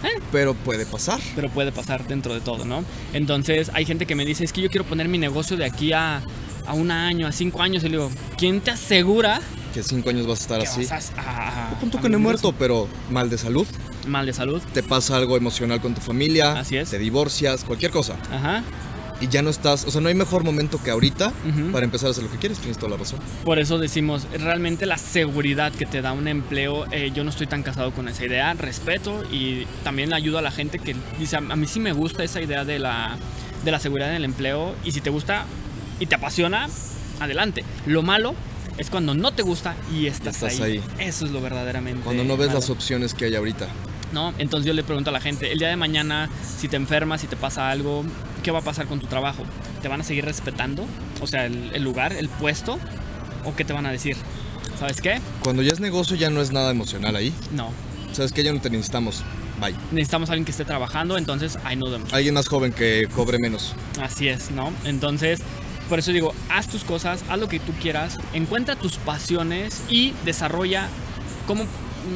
Eh. pero puede pasar. pero puede pasar dentro de todo, ¿no? Entonces hay gente que me dice, es que yo quiero poner mi negocio de aquí a, a un año, a cinco años, y le digo, ¿quién te asegura Que cinco años vas a estar así. vas a, a- A punto que no he muerto, pero mal de salud. Mal de salud. Te pasa algo emocional con tu familia. Así es. Te divorcias, cualquier cosa. Ajá. Y ya no estás. O sea, no hay mejor momento que ahorita para empezar a hacer lo que quieres. Tienes toda la razón. Por eso decimos, realmente la seguridad que te da un empleo, eh, yo no estoy tan casado con esa idea, respeto y también ayudo a la gente que dice, a mí sí me gusta esa idea de la, de la seguridad en el empleo y si te gusta y te apasiona, adelante. Lo malo es cuando no te gusta y estás, Estás ahí. ahí. Eso es lo verdaderamente Cuando no ves malo. las opciones que hay ahorita. ¿No? Entonces yo le pregunto a la gente, el día de mañana, si te enfermas, si te pasa algo, ¿qué va a pasar con tu trabajo? ¿Te van a seguir respetando? O sea, el, el lugar, el puesto, ¿o qué te van a decir? ¿Sabes qué? Cuando ya es negocio, ya no es nada emocional ahí. No. Sabes que ya no te necesitamos. Bye. Necesitamos a alguien que esté trabajando, entonces ahí nos vemos. Alguien más joven que cobre menos. Así es, ¿no? Entonces, Por eso digo, haz tus cosas, haz lo que tú quieras, encuentra tus pasiones y desarrolla cómo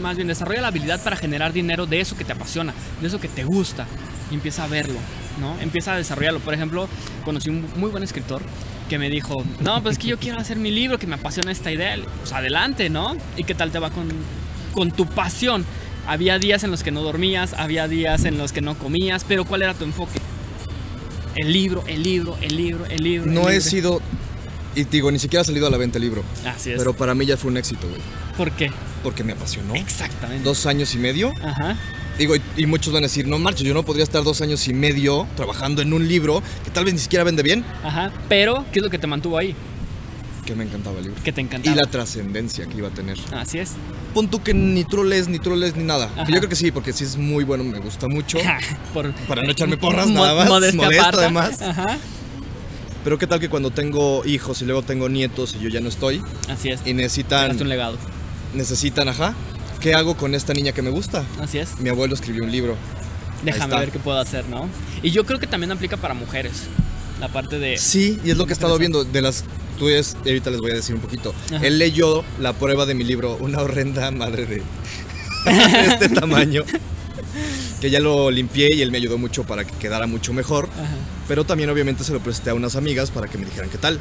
más bien desarrolla la habilidad para generar dinero de eso que te apasiona, de eso que te gusta y empieza a verlo, ¿no? Empieza a desarrollarlo. Por ejemplo, conocí un muy buen escritor que me dijo, no, pues es que yo quiero hacer mi libro, que me apasiona esta idea. Pues adelante, ¿no? ¿Y qué tal te va con, con tu pasión? Había días en los que no dormías, había días en los que no comías, pero ¿cuál era tu enfoque? El libro, el libro, el libro, el libro. No el he libro. sido. Y digo, ni siquiera ha salido a la venta el libro. Así es. Pero para mí ya fue un éxito, güey. ¿Por qué? Porque me apasionó. Exactamente. Dos años y medio. Ajá. Digo, y, y muchos van a decir, no marcho, yo no podría estar dos años y medio trabajando en un libro que tal vez ni siquiera vende bien. Ajá. Pero, ¿qué es lo que te mantuvo ahí? Que me encantaba el libro. Que te encantaba. Y la trascendencia que iba a tener. Así es. Pon tú que ni lees, ni lees, ni nada. Que yo creo que sí, porque sí es muy bueno, me gusta mucho. Por, Para no echarme porras, Mo- nada más. Modesto, además. Ajá. Pero qué tal que cuando tengo hijos y luego tengo nietos y yo ya no estoy Así es. y necesitan, un legado. Necesitan, ajá, ¿qué hago con esta niña que me gusta? Así es. Mi abuelo escribió un libro. Déjame ver qué puedo hacer, ¿no? Y yo creo que también aplica para mujeres. La parte de. Sí, y es lo que he estado viendo de las tú es, ahorita les voy a decir un poquito. Ajá. Él leyó la prueba de mi libro, una horrenda madre de, de este tamaño. Que ya lo limpié y él me ayudó mucho para que quedara mucho mejor. Ajá. Pero también obviamente se lo presté a unas amigas para que me dijeran qué tal.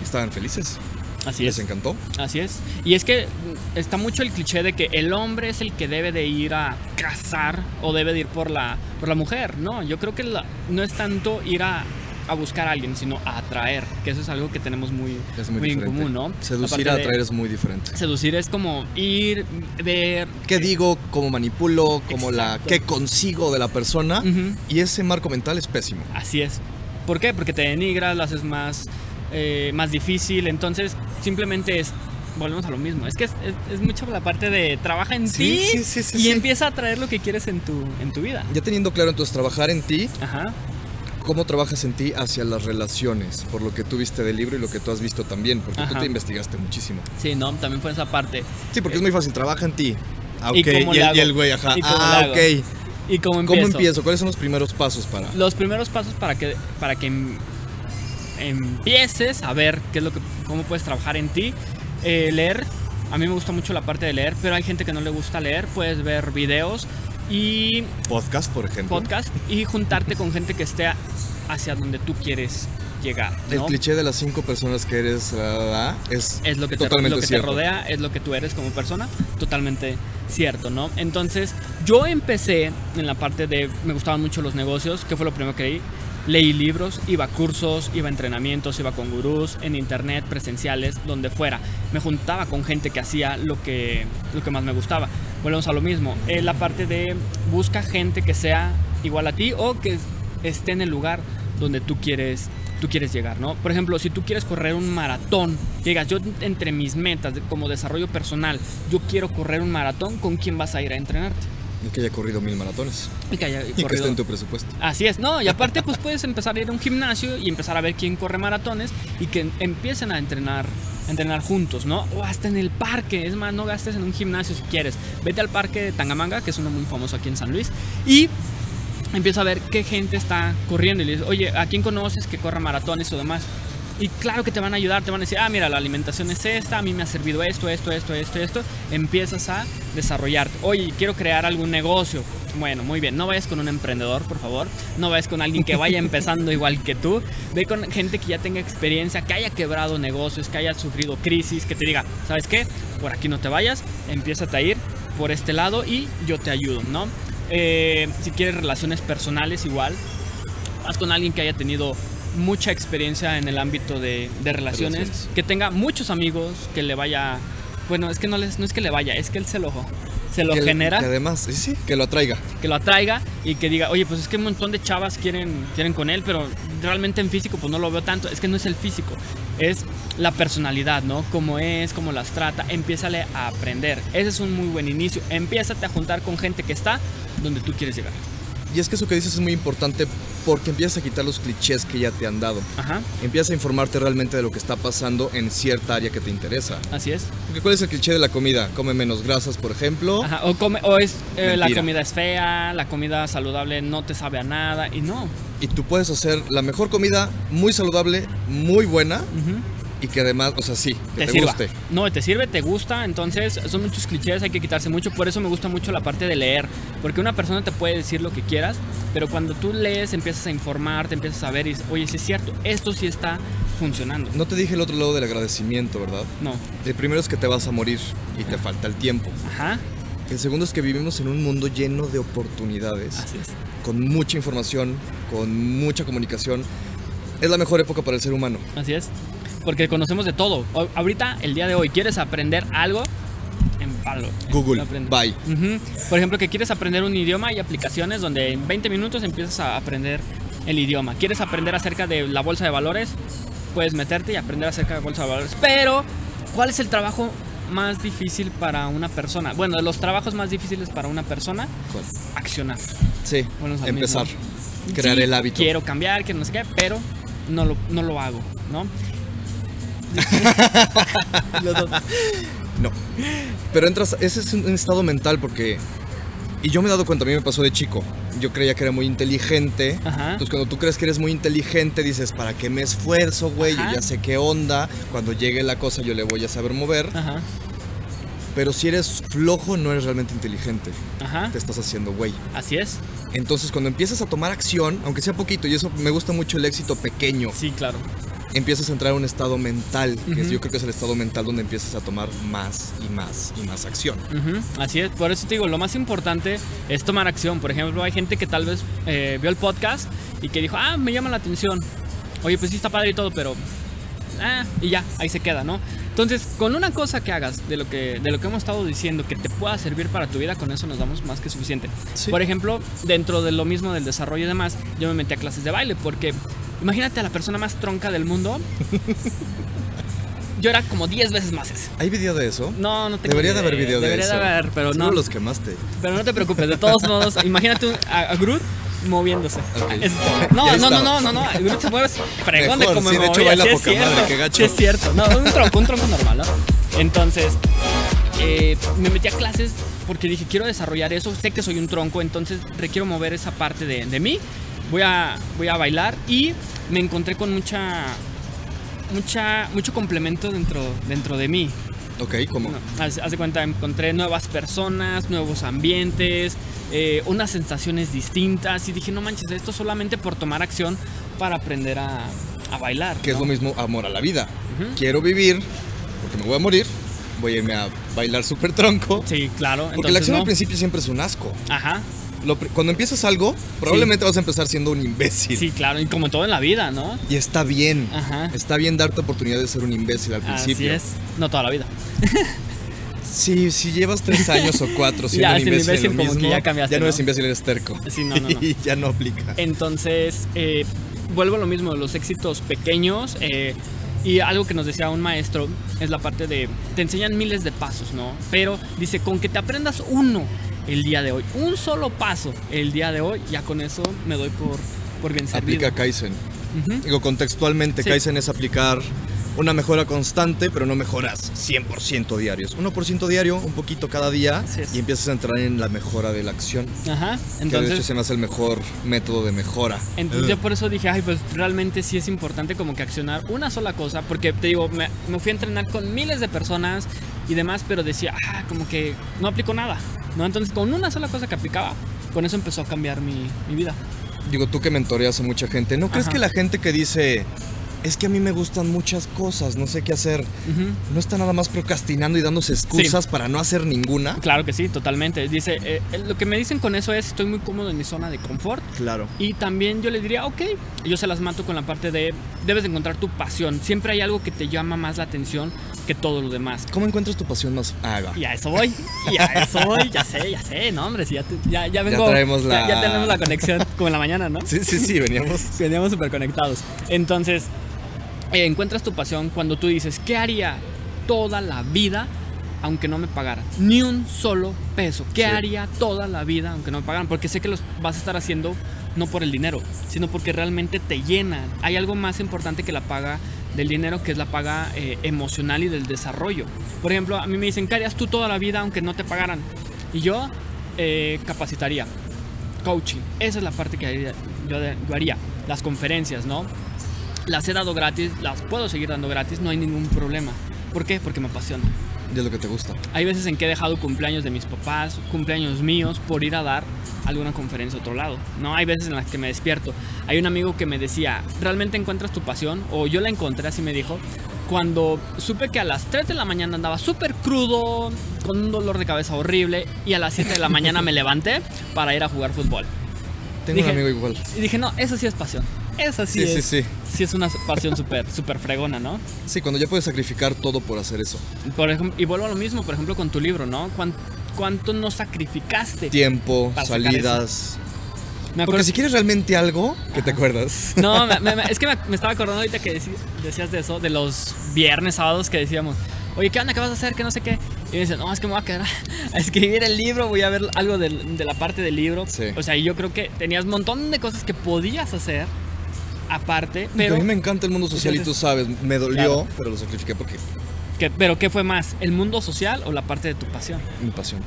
Y estaban felices. Así Les es. encantó. Así es. Y es que está mucho el cliché de que el hombre es el que debe de ir a cazar o debe de ir por la, por la mujer. No, yo creo que la- no es tanto ir a, a buscar a alguien, sino a atraer. Que eso es algo que tenemos muy, Es muy, muy en común, ¿no? Seducir a de- atraer es muy diferente. Seducir es como ir, ver. ¿Qué digo? ¿Cómo manipulo? ¿Cómo la Exacto. qué consigo de la persona? Y ese marco mental es pésimo. Así es. ¿Por qué? Porque te denigras, lo haces más, eh, más difícil. Entonces, simplemente es. Volvemos a lo mismo. Es que es, es- es mucho la parte de trabaja en Sí, ti sí, sí, sí, y empieza a traer lo que quieres en tu, en tu vida. Ya teniendo claro entonces trabajar en ti, Ajá. ¿cómo trabajas en ti hacia las relaciones? Por lo que tú viste del libro y lo que tú has visto también, porque tú te investigaste muchísimo. Sí, no, también fue esa parte. Sí, porque es muy fácil, trabaja en ti. Ah, ok. ¿Y el, hago? y el güey, ajá. ¿Y cómo le Ah, ok. ¿Y cómo ¿Cómo empiezo? empiezo? ¿Cuáles son los primeros pasos para...? Los primeros pasos para que, para que empieces a ver qué es lo que, cómo puedes trabajar en ti. Eh, leer. A mí me gusta mucho la parte de leer, pero hay gente que no le gusta leer. Puedes ver videos y Podcast, por ejemplo. podcast y juntarte con gente que esté hacia donde tú quieres llegar. El ¿no? cliché de las cinco personas que eres ah, es, es lo que, te, totalmente lo que te cierto. rodea, es lo que tú eres como persona, totalmente cierto, ¿no? Entonces, yo empecé en la parte de, me gustaban mucho los negocios, que fue lo primero que leí. Leí libros, iba a cursos, iba a entrenamientos, iba con gurús, en internet, presenciales, donde fuera. Me juntaba con gente que hacía lo que, lo que más me gustaba. Volvemos a lo mismo. Es la parte de busca gente que sea igual a ti o que esté en el lugar donde tú quieres tú quieres llegar, ¿no? Por ejemplo, si tú quieres correr un maratón, que digas, yo entre mis metas como desarrollo personal, yo quiero correr un maratón, ¿con quién vas a ir a entrenarte? Y que haya corrido mil maratones. Y que haya Y que esté en tu presupuesto. Así es, no, y aparte pues puedes empezar a ir a un gimnasio y empezar a ver quién corre maratones y que empiecen a entrenar, a entrenar juntos, ¿no? O hasta en el parque, es más, no gastes en un gimnasio si quieres. Vete al parque de Tangamanga, que es uno muy famoso aquí en San Luis, y empieza a ver qué gente está corriendo y le dices, oye, ¿a quién conoces que corra maratones o demás? Y claro que te van a ayudar, te van a decir, ah, mira, la alimentación es esta, a mí me ha servido esto, esto, esto, esto, esto. Empiezas a desarrollarte. Oye, quiero crear algún negocio. Bueno, muy bien, no vayas con un emprendedor, por favor. No vayas con alguien que vaya empezando igual que tú. Ve con gente que ya tenga experiencia, que haya quebrado negocios, que haya sufrido crisis, que te diga, ¿sabes qué? Por aquí no te vayas, empieza a ir por este lado y yo te ayudo, ¿no? Eh, si quieres relaciones personales, igual. Haz con alguien que haya tenido mucha experiencia en el ámbito de, de relaciones, Relaciones. que tenga muchos amigos, que le vaya. Bueno, es que no, les, no es que le vaya, es que él se lo, se lo Que- genera, Que además, sí, sí, que lo atraiga. que lo atraiga y que diga, oye, pues es que un montón de chavas quieren, quieren con él, pero realmente en físico pues no lo veo tanto. Es que no es el físico, es la personalidad, ¿no? Cómo es, cómo las trata, empiézale a aprender. Ese es un muy buen inicio. Empiézate a juntar con gente que está donde tú quieres llegar. Y es que eso que dices es muy importante porque empiezas a quitar los clichés que ya te han dado. Ajá, Empiezas a informarte realmente de lo que está pasando en cierta área que te interesa. así es. Porque ¿cuál es el cliché de la comida? Come menos grasas, por ejemplo. Ajá, o, come, o es eh, la comida es fea, la comida saludable no te sabe a nada y no. Y tú puedes hacer la mejor comida, muy saludable, muy buena Ujú. Y que además, o sea, sí, que te, te, sirva. guste. No, te sirve, te gusta, entonces son muchos clichés, hay que quitarse mucho. Por eso me gusta mucho la parte de leer, porque una persona te puede decir lo que quieras, pero cuando tú lees, empiezas a informar, te empiezas a ver y dices, oye, sí es cierto, esto sí está funcionando. No te dije el otro lado del agradecimiento, ¿verdad? No. El primero es que te vas a morir y te falta el tiempo. Ajá, El segundo es que vivimos en un mundo lleno de oportunidades, así es. con mucha información, con mucha comunicación. Es la mejor época para el ser humano. Así es. Porque conocemos de todo. O- ahorita, el día de hoy, ¿quieres aprender algo? En palo. Google, bye. Ujú. Por ejemplo, que quieres aprender un idioma, hay aplicaciones donde en 20 minutos empiezas a aprender el idioma. ¿Quieres aprender acerca de la bolsa de valores? Puedes meterte y aprender acerca de la bolsa de valores. Pero, ¿cuál es el trabajo más difícil para una persona? Bueno, de los trabajos más difíciles para una persona, ¿Cuál? accionar. Sí, empezar. mismo. Crear Sí, el hábito. Quiero cambiar, quiero no sé qué, pero no lo, no lo hago, ¿no? Los dos. No. Pero entras, ese es un estado mental porque... Y yo me he dado cuenta, a mí me pasó de chico. Yo creía que era muy inteligente. Ajá. Entonces cuando tú crees que eres muy inteligente, dices, ¿para qué me esfuerzo, güey? Yo ya sé qué onda. Cuando llegue la cosa yo le voy a saber mover. Ajá, Pero si eres flojo, no eres realmente inteligente. ajá. Te estás haciendo güey. Así es. Entonces cuando empiezas a tomar acción, aunque sea poquito, y eso me gusta mucho el éxito pequeño, Sí, claro. Empiezas a entrar a un estado mental, que es- Ujú. yo creo que es el estado mental donde empiezas a tomar más y más y más acción. Ujú, Así es. Por eso te digo, lo más importante es tomar acción. Por ejemplo, hay gente que tal vez eh, vio el podcast y que dijo, ah, me llama la atención. Oye, pues sí está padre y todo, pero... Ah, y ya, ahí se queda, ¿no? Entonces, con una cosa que hagas de lo que, de lo que hemos estado diciendo que te pueda servir para tu vida, con eso nos damos más que suficiente. Sí. Por ejemplo, dentro de lo mismo del desarrollo y demás, yo me metí a clases de baile porque imagínate a la persona más tronca del mundo. yo era como 10 veces más ese. ¿Hay video de eso? No, no tengo Debería de haber video de Debería eso. de haber, pero Seguro no. los quemaste. Pero no te preocupes, de todos modos, imagínate un- a, a Groot moviéndose. Ok. Es- no, Ya no, no, estaba. no, no, no, Groot se mueve fregón de Mejor, como sí, de me hecho movía, baila sí es poca madre, cierto, qué gacho. sí es cierto. No, un tronco, un tronco normal, ¿no? Entonces, eh, me metí a clases porque dije, quiero desarrollar eso, sé que soy un tronco, entonces requiero mover esa parte de, de mí. Voy a, voy a bailar y me encontré con mucha, mucha, mucho complemento dentro, dentro de mí. Ok, ¿cómo? No, de cuenta, encontré nuevas personas, nuevos ambientes, eh, unas sensaciones distintas y dije, no manches, esto solamente por tomar acción para aprender a, a bailar. Que es lo mismo amor a la vida. Quiero vivir, porque me voy a morir, voy a irme a bailar súper tronco. Sí, claro. Porque entonces la acción no. al principio siempre es un asco. Ajá, Lo cuando empiezas algo, probablemente vas a empezar siendo un imbécil. sí, claro, y como todo en la vida, ¿no? Y está bien. Ajá. Está bien darte oportunidad de ser un imbécil al Así principio. es, no toda la vida. Sí, si llevas tres años o cuatro siendo Ya, un imbécil, imbécil, como que ya cambiaste, no ¿no? eres imbécil, eres terco. Sí, no, no, no. y ya no aplica. Entonces, eh, vuelvo a lo mismo, los éxitos pequeños. eh, y algo que nos decía un maestro es la parte de, te enseñan miles de pasos, ¿no? Pero dice, con que te aprendas uno el día de hoy, un solo paso el día de hoy, ya con eso me doy por, por bien servido. Aplica Kaizen. Ujú. Digo, contextualmente, Sí. Kaizen es aplicar una mejora constante, pero no mejoras 100% diarios. 1% diario, un poquito cada día, y empiezas a entrar en la mejora de la acción. Ajá, que de hecho entonces... se me hace el mejor método de mejora. Entonces yo por eso dije, ay, pues realmente sí es importante como que accionar una sola cosa, porque te digo, me, me fui a entrenar con miles de personas y demás, pero decía, ah, como que no aplico nada, ¿no? Entonces con una sola cosa que aplicaba, con eso empezó a cambiar mi, mi vida. Digo, tú que mentoreas a mucha gente, ¿no crees Ajá. que la gente que dice, es que a mí me gustan muchas cosas, no sé qué hacer, no está nada más procrastinando y dándose excusas para no hacer ninguna? Claro que sí, totalmente. Dice, eh, eh, lo que me dicen con eso es, estoy muy cómodo en mi zona de confort. Claro. Y también yo le diría, ok, yo se las mato con la parte de, debes de encontrar tu pasión. Siempre hay algo que te llama más la atención que todo lo demás. ¿Cómo encuentras tu pasión más? Ah, va. Y a eso voy, y a eso voy, ya sé, ya sé, no hombre, si ya, te- ya, ya vengo, traemos la- ya, ya tenemos la conexión como en la mañana, ¿no? Sí, sí, sí, veníamos. Veníamos súper conectados. Entonces, eh, encuentras tu pasión cuando tú dices, ¿qué haría toda la vida aunque no me pagaran. Ni un solo peso. ¿Qué Sí. haría toda la vida aunque no me pagaran? Porque sé que los vas a estar haciendo no por el dinero, sino porque realmente te llenan. Hay algo más importante que la paga del dinero, que es la paga eh, emocional y del desarrollo. Por ejemplo, a mí me dicen, ¿qué harías tú toda la vida aunque no te pagaran? Y yo eh, capacitaría, coaching. Esa es la parte que yo haría. Las conferencias, ¿no? Las he dado gratis, las puedo seguir dando gratis, no hay ningún problema. ¿Por qué? Porque me apasiona. Es lo que te gusta. Hay veces en que he dejado cumpleaños de mis papás, cumpleaños míos, por ir a dar alguna conferencia a otro lado. No, hay veces en las que me despierto. Hay un amigo que me decía, ¿realmente encuentras tu pasión? O yo la encontré, así me dijo, cuando supe que a las 3 de la mañana andaba súper crudo, con un dolor de cabeza horrible, y a las 7 de la mañana me levanté para ir a jugar fútbol. Tengo Dije- un amigo igual. Y dije, no, eso sí es pasión. Esa sí, Sí, sí, es. sí. Sí es una pasión súper, súper fregona, ¿no? Sí, cuando ya puedes sacrificar todo por hacer eso. Por ejemplo, y vuelvo a lo mismo, por ejemplo, con tu libro, ¿no? ¿Cuán- ¿Cuánto no sacrificaste? Tiempo, salidas. Me Porque si quieres realmente algo, que te acuerdas. No, me- me- es que me, me estaba acordando ahorita que decías de eso, de los viernes, sábados que decíamos, oye, ¿qué onda? ¿Qué vas a hacer? Que no sé qué. Y me dicen, no, es que me voy a quedar a escribir el libro, voy a ver algo del- de la parte del libro. Sí. O sea, y yo creo que tenías un montón de cosas que podías hacer aparte, pero, a mí me encanta el mundo social y tú sabes, me dolió, Claro. pero lo sacrifiqué porque que, pero ¿qué fue más? ¿El mundo social o la parte de tu pasión? mi pasión.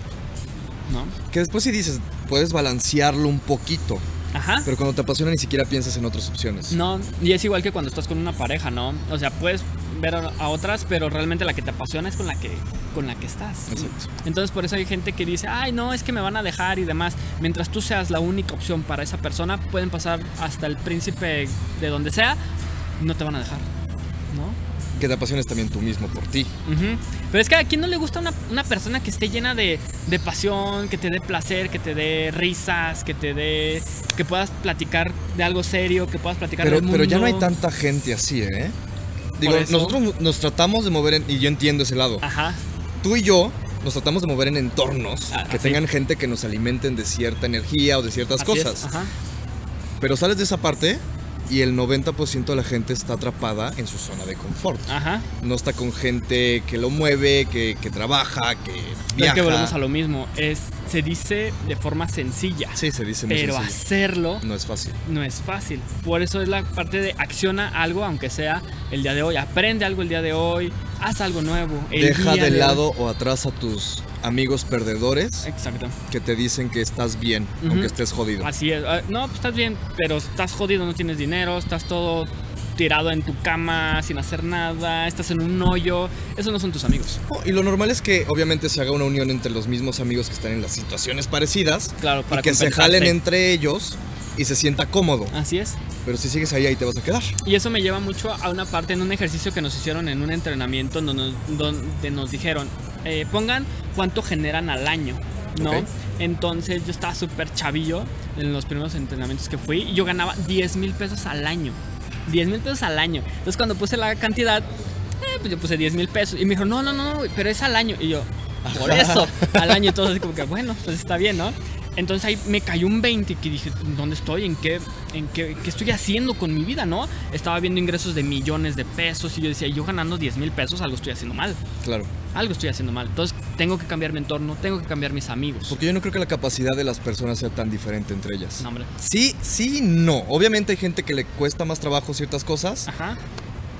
¿No? Que después si dices, puedes balancearlo un poquito, Ajá. pero cuando te apasiona ni siquiera piensas en otras opciones. No, y es igual que cuando estás con una pareja, ¿no? O sea, puedes ver a otras, pero realmente la que te apasiona es con la que, con la que estás. Exacto. Entonces por eso hay gente que dice, ay, no, es que me van a dejar y demás. Mientras tú seas la única opción para esa persona, pueden pasar hasta el príncipe de donde sea, no te van a dejar, ¿no? Que te apasiones también tú mismo por ti. Pero es que a quién no le gusta una, una persona que esté llena de, de pasión, que te dé placer, que te dé risas, que te dé. que puedas platicar de algo serio, que puedas platicar Pero, del pero ya no hay mundo. tanta gente así, ¿eh? Digo, nosotros nos tratamos de mover, en- y yo entiendo ese lado. Ajá. Tú y yo nos tratamos de mover en entornos Ah, que tengan gente que nos alimenten de cierta energía o de ciertas así cosas. Ajá. Pero sales de esa parte y el 90% de la gente está atrapada en su zona de confort. Ajá. No está con gente que lo mueve, que, que trabaja, que Pero es viaja. que volvemos a lo mismo. Es, se dice de forma sencilla. Sí, se dice muy pero sencillo. hacerlo No es fácil. no es fácil. Por eso es la parte de acciona algo, aunque sea el día de hoy. Aprende algo el día de hoy. Haz algo nuevo. el Deja de hoy. lado o atrás a tus amigos perdedores Exacto. que te dicen que estás bien, aunque estés jodido. Así es. Ah, No, pues estás bien, pero estás jodido, no tienes dinero, estás todo tirado en tu cama sin hacer nada, estás en un hoyo. Esos no son tus amigos. Oh, Y lo normal es que obviamente se haga una unión entre los mismos amigos que están en las situaciones parecidas Claro, para y que se jalen entre ellos y se sienta cómodo. Así es. Pero si sigues ahí, ahí te vas a quedar. Y eso me lleva mucho a una parte en un ejercicio que nos hicieron en un entrenamiento donde nos, donde nos dijeron, eh, pongan cuánto generan al año, ¿no? Entonces yo estaba súper chavillo en los primeros entrenamientos que fui y yo ganaba 10 mil pesos al año. 10 mil pesos al año. Entonces cuando puse la cantidad, eh, pues yo puse 10 mil pesos. Y me dijo, no, no, no, pero es al año. Y yo, por eso, al año. Y todo así como que, bueno, pues está bien, ¿no? Entonces ahí me cayó un 20 que dije, ¿dónde estoy? ¿En qué, en qué, qué estoy haciendo con mi vida, no? Estaba viendo ingresos de millones de pesos y yo decía, yo ganando 10 mil pesos, algo estoy haciendo mal. Claro. Algo estoy haciendo mal. Entonces tengo que cambiar mi entorno, tengo que cambiar mis amigos. Porque yo no creo que la capacidad de las personas sea tan diferente entre ellas. No, hombre. Sí, sí, no. Obviamente hay gente que le cuesta más trabajo ciertas cosas, Ajá,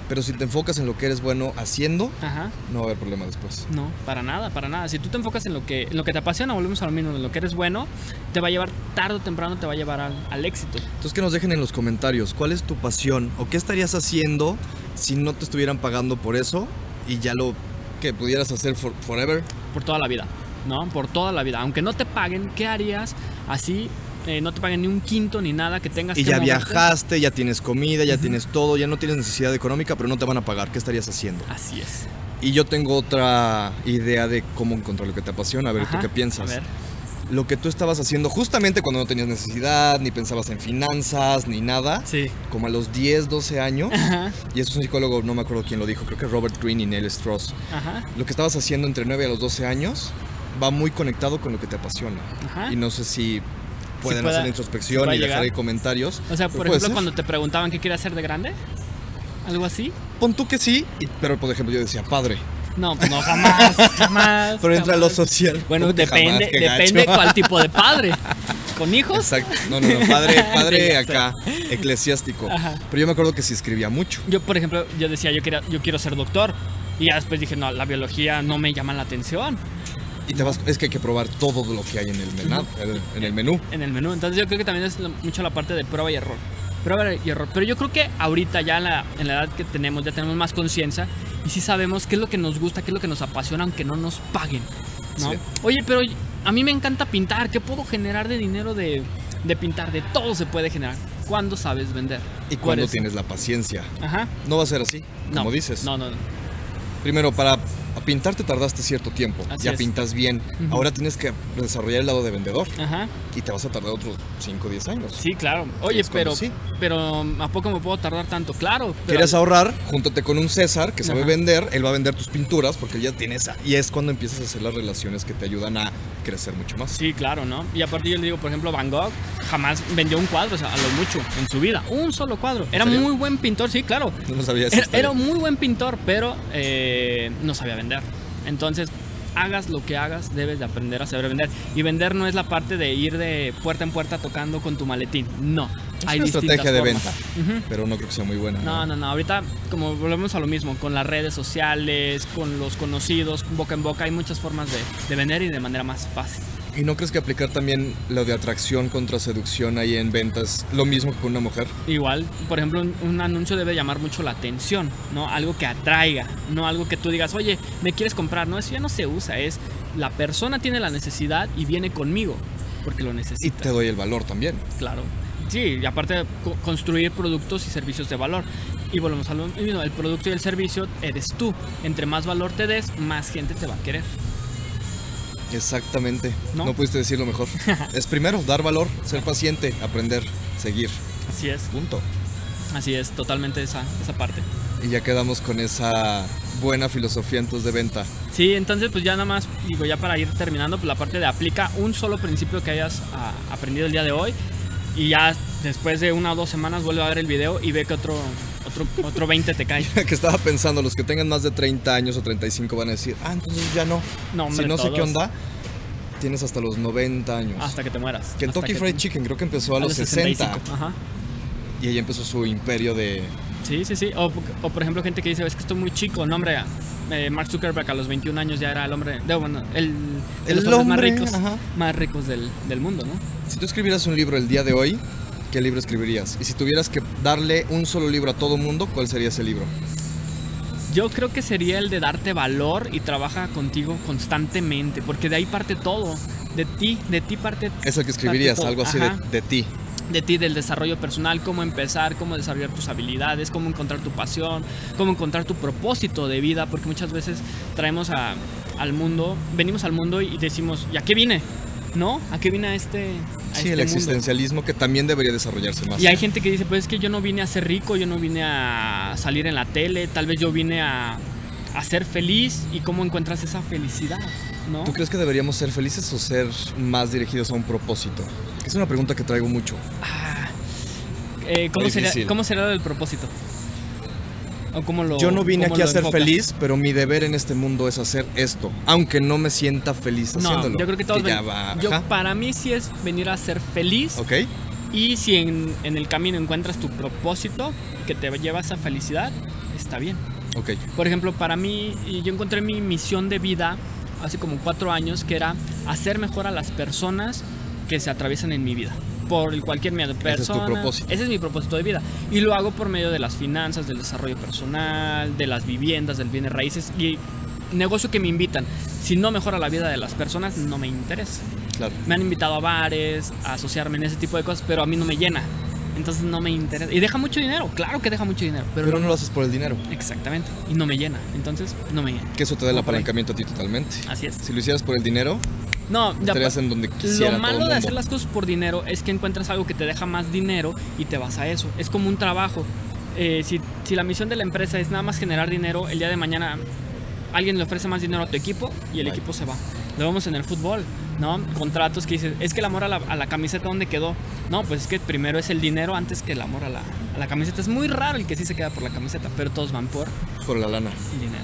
pero si te enfocas en lo que eres bueno haciendo, ajá. no va a haber problema después. No, para nada, para nada. Si tú te enfocas en lo que, en lo que te apasiona, volvemos a lo mismo, en lo que eres bueno, te va a llevar tarde o temprano, te va a llevar al, al éxito. Entonces que nos dejen en los comentarios cuál es tu pasión o qué estarías haciendo si no te estuvieran pagando por eso y ya lo que pudieras hacer for- forever. Por toda la vida, ¿no? Por toda la vida. Aunque no te paguen, ¿qué harías así? eh, no te paguen ni un quinto ni nada que tengas Y que ya moverte? viajaste, ya tienes comida, ya tienes todo, ya no tienes necesidad económica, pero no te van a pagar. ¿Qué estarías haciendo? Así es. Y yo tengo otra idea de cómo encontrar lo que te apasiona. A ver, Ajá, ¿tú qué piensas? A ver. Lo que tú estabas haciendo justamente cuando no tenías necesidad, ni pensabas en finanzas, ni nada. Sí. Como a los 10, 12 años. Ajá. Y eso es un psicólogo, no me acuerdo quién lo dijo, creo que Robert Greene y Neil Strauss. Ajá. Lo que estabas haciendo entre 9 a los 12 años va muy conectado con lo que te apasiona. Ajá. Y no sé si pueden pueda- hacer introspección y dejar ahí comentarios. O sea, por ejemplo, cuando te preguntaban qué querías hacer de grande, algo así. Pon tú que sí, pero por ejemplo yo decía padre. No, pues no, jamás, jamás. Pero entra jamás. lo social. Bueno, ¿Cómo que depende, jamás? Depende cuál tipo de padre. ¿Con hijos? Exacto. No, no, no. Padre, padre acá, eclesiástico. Ajá. Pero yo me acuerdo que sí escribía mucho. Yo, por ejemplo, yo decía, yo, quería, yo quiero ser doctor. Y ya después dije, no, la biología no me llama la atención Y te vas, es que hay que probar todo lo que hay en el menú. En el menú. en el menú. Entonces yo creo que también es mucho la parte de prueba y error. Prueba y error. Pero yo creo que ahorita ya en la, en la edad que tenemos, ya tenemos más conciencia y sí sabemos qué es lo que nos gusta, qué es lo que nos apasiona, aunque no nos paguen. ¿no? Sí. Oye, pero a mí me encanta pintar. ¿Qué puedo generar de dinero de, de pintar? De todo se puede generar. ¿Cuándo sabes vender? Y ¿Cuál cuando es? tienes la paciencia. Ajá. No va a ser así, No, como dices. No, no, no. Primero, para a pintar te tardaste cierto tiempo. Así ya es. pintas bien. Ahora tienes que desarrollar el lado de vendedor. Ajá. Y te vas a tardar otros 5 o 10 años. Sí, claro. Oye, pero, sí. pero ¿a poco me puedo tardar tanto? Claro. pero- ¿Quieres ahorrar? Júntate con un César que sabe Ajá. vender. Él va a vender tus pinturas porque él ya tiene esa. Y es cuando empiezas a hacer las relaciones que te ayudan a crecer mucho más. Sí, claro, ¿no? Y aparte yo le digo, por ejemplo, Van Gogh jamás vendió un cuadro, o sea, a lo mucho, en su vida. Un solo cuadro. Era serio? muy buen pintor, sí, claro. No lo sabía Era, era muy buen pintor, pero eh, no sabía vender. Entonces, hagas lo que hagas, debes de aprender a saber vender. Y vender no es la parte de ir de puerta en puerta tocando con tu maletín. No. Es Hay una estrategia de formas. venta. Pero no creo que sea muy buena. No, no, no. Ahorita, como volvemos a lo mismo, con las redes sociales, con los conocidos, boca en boca, hay muchas formas de, de vender y de manera más fácil. ¿Y no crees que aplicar también lo de atracción contra seducción ahí en ventas lo mismo que con una mujer? Igual, por ejemplo, un, un anuncio debe llamar mucho la atención, ¿no? Algo que atraiga, no algo que tú digas, oye, ¿me quieres comprar? No, eso ya no se usa, es la persona tiene la necesidad y viene conmigo porque lo Y necesita. te doy el valor también. Claro. Sí, y aparte co- construir productos y servicios de valor. Y volvemos a lo mismo, el producto y el servicio eres tú. Entre más valor te des, más gente te va a querer. Exactamente. ¿No? No, pudiste decirlo mejor. es primero dar valor, ser paciente, aprender, seguir. Así es, Punto. así es, totalmente esa, esa parte. Y ya quedamos con esa buena filosofía entonces de venta. Sí, entonces pues ya nada más, digo, ya para ir terminando, pues la parte de aplica un solo principio que hayas ah, aprendido el día de hoy y ya después de una o dos semanas vuelve a ver el video y ve que otro, otro, otro 20 te cae. que estaba pensando, los que tengan más de 30 años o 35 van a decir, ah, entonces ya no. No, hombre, si no sé qué onda, tienes hasta los 90 años. Hasta que te mueras. Kentucky Fried te- Chicken creo que empezó a, los 60 65, Ajá. y ahí empezó su imperio de... Sí, sí, sí. O, o, por ejemplo gente que dice, es que estoy muy chico. No, hombre, eh, Mark Zuckerberg a los 21 años ya era el hombre, de, bueno, el, de El los hombres más ricos, ajá. más ricos del, del mundo, ¿no? Si tú escribieras un libro el día de hoy, ¿qué libro escribirías? Y si tuvieras que darle un solo libro a todo mundo, ¿cuál sería ese libro? Yo creo que sería el de darte valor y trabaja contigo constantemente, porque de ahí parte todo. De ti, de ti parte Es el que escribirías, algo así de, ti. de ti, del desarrollo personal, cómo empezar, cómo desarrollar tus habilidades, cómo encontrar tu pasión, cómo encontrar tu propósito de vida, porque muchas veces traemos a- al mundo, venimos al mundo y decimos, ¿y a qué vine? ¿No? ¿A qué vine a este, a Sí, este el mundo? existencialismo que también debería desarrollarse más. Y hay gente que dice, pues es que yo no vine a ser rico, yo no vine a salir en la tele, tal vez yo vine a, a ser feliz y cómo encuentras esa felicidad, ¿no? ¿Tú crees que deberíamos ser felices o ser más dirigidos a un propósito? Es una pregunta que traigo mucho. Eh, ¿cómo, sería. ¿Cómo será el propósito? ¿O cómo lo, Yo no vine cómo aquí a ser enfocas? feliz, pero mi deber en este mundo es hacer esto, aunque no me sienta feliz No, haciéndolo. yo creo que todos ven- va, yo para mí sí es venir a ser feliz ¿Ok? y si en, en el camino encuentras tu propósito que te lleva a esa felicidad, está bien. Ok. Por ejemplo, para mí, yo encontré mi misión de vida hace como cuatro años, que era hacer mejor a las personas que se atraviesan en mi vida. Por el cualquier medio. Ese es tu Persona, propósito. Ese es mi propósito de vida. Y lo hago por medio de las finanzas, del desarrollo personal, de las viviendas, del bienes raíces y negocio que me invitan. Si no mejora la vida de las personas, no me interesa. Claro. Me han invitado a bares, a asociarme en ese tipo de cosas, pero a mí no me llena. Entonces no me interesa. Y deja mucho dinero, claro que deja mucho dinero, pero, Pero no- no lo haces por el dinero. Exactamente. Y no me llena. Entonces, no me llena. Que eso te da el apalancamiento a ti totalmente. Así es. Si lo hicieras por el dinero, No, estarías en donde quisiera Lo malo de hacer las cosas por dinero es que encuentras algo que te deja más dinero y te vas a eso. Es como un trabajo. Eh, si, si la misión de la empresa es nada más generar dinero, el día de mañana alguien le ofrece más dinero a tu equipo y el Bye. equipo se va. Lo vemos en el fútbol, ¿no? Contratos que dices, es que el amor a la, a la camiseta, ¿dónde quedó? No, pues es que primero es el dinero antes que el amor a la, a la camiseta. Es muy raro el que sí se queda por la camiseta, pero todos van por por la lana. el dinero.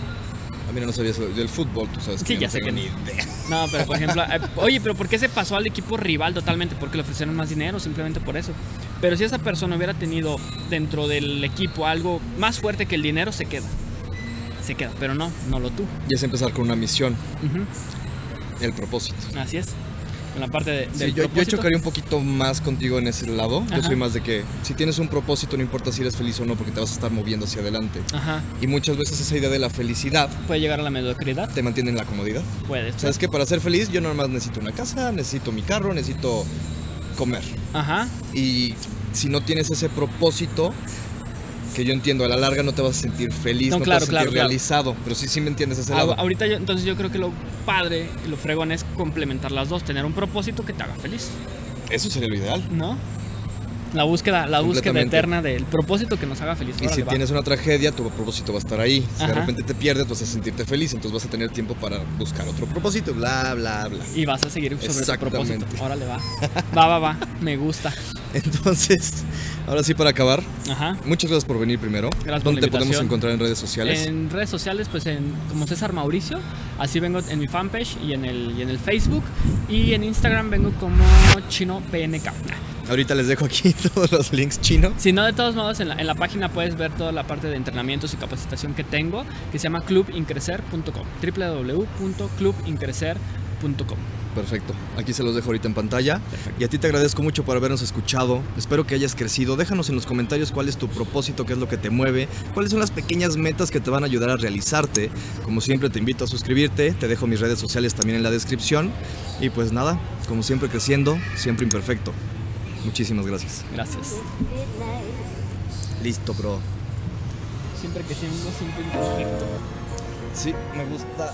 Ah, mira, no sabía eso del fútbol, tú sabes. Sí, ya no sé que ni idea. No, pero por ejemplo, eh, oye, pero ¿por qué se pasó al equipo rival totalmente? Porque le ofrecieron más dinero, simplemente por eso. Pero si esa persona hubiera tenido dentro del equipo algo más fuerte que el dinero, se queda. Se queda, pero no, no lo tuvo. Y es empezar con una misión, Ujú, el propósito. Así es. En la parte de, Sí, del yo, yo chocaría un poquito más contigo en ese lado. Yo soy más de que si tienes un propósito, no importa si eres feliz o no, porque te vas a estar moviendo hacia adelante. Ajá. Y muchas veces esa idea de la felicidad Puede llegar a la mediocridad. te mantiene en la comodidad. Puede. Sabes que para ser feliz yo nada más necesito una casa, necesito mi carro, necesito comer. Ajá. Y si no tienes ese propósito, que yo entiendo, a la larga no te vas a sentir feliz, No, no, claro, te vas a sentir claro. realizado. Pero sí, sí me entiendes ese lado. ahorita yo, entonces yo creo que lo padre y lo fregón es complementar las dos, tener un propósito que te haga feliz, Eso sería lo ideal. ¿no? La búsqueda, la búsqueda eterna del propósito que nos haga feliz. Y si tienes una tragedia, tu propósito va a estar ahí. Si de repente te pierdes, vas a sentirte feliz, entonces vas a tener tiempo para buscar otro propósito, bla, bla, bla. Y vas a seguir sobre tu propósito. Órale, va. Va, va, va. Me gusta. Entonces, ahora sí para acabar, Ajá. muchas gracias por venir primero. Gracias por ¿Dónde la te podemos encontrar en redes sociales? En redes sociales, pues en como César Mauricio, así vengo en mi fanpage y en el, y en el Facebook. Y en Instagram vengo como Chino PNK. Ahorita les dejo aquí todos los links chino. Si no, de todos modos, en la, en la página puedes ver toda la parte de entrenamientos y capacitación que tengo, que se llama clubincrecer.com. www.clubincrecer.com. Perfecto, aquí se los dejo ahorita en pantalla. Y a ti te agradezco mucho por habernos escuchado. Espero que hayas crecido. Déjanos en los comentarios cuál es tu propósito, qué es lo que te mueve, cuáles son las pequeñas metas que te van a ayudar a realizarte. Como siempre, te invito a suscribirte. Te dejo mis redes sociales también en la descripción. Y pues nada, como siempre creciendo, siempre imperfecto. Muchísimas gracias. Gracias. Listo, bro. Siempre que siendo siempre imperfecto. Sí, me gusta.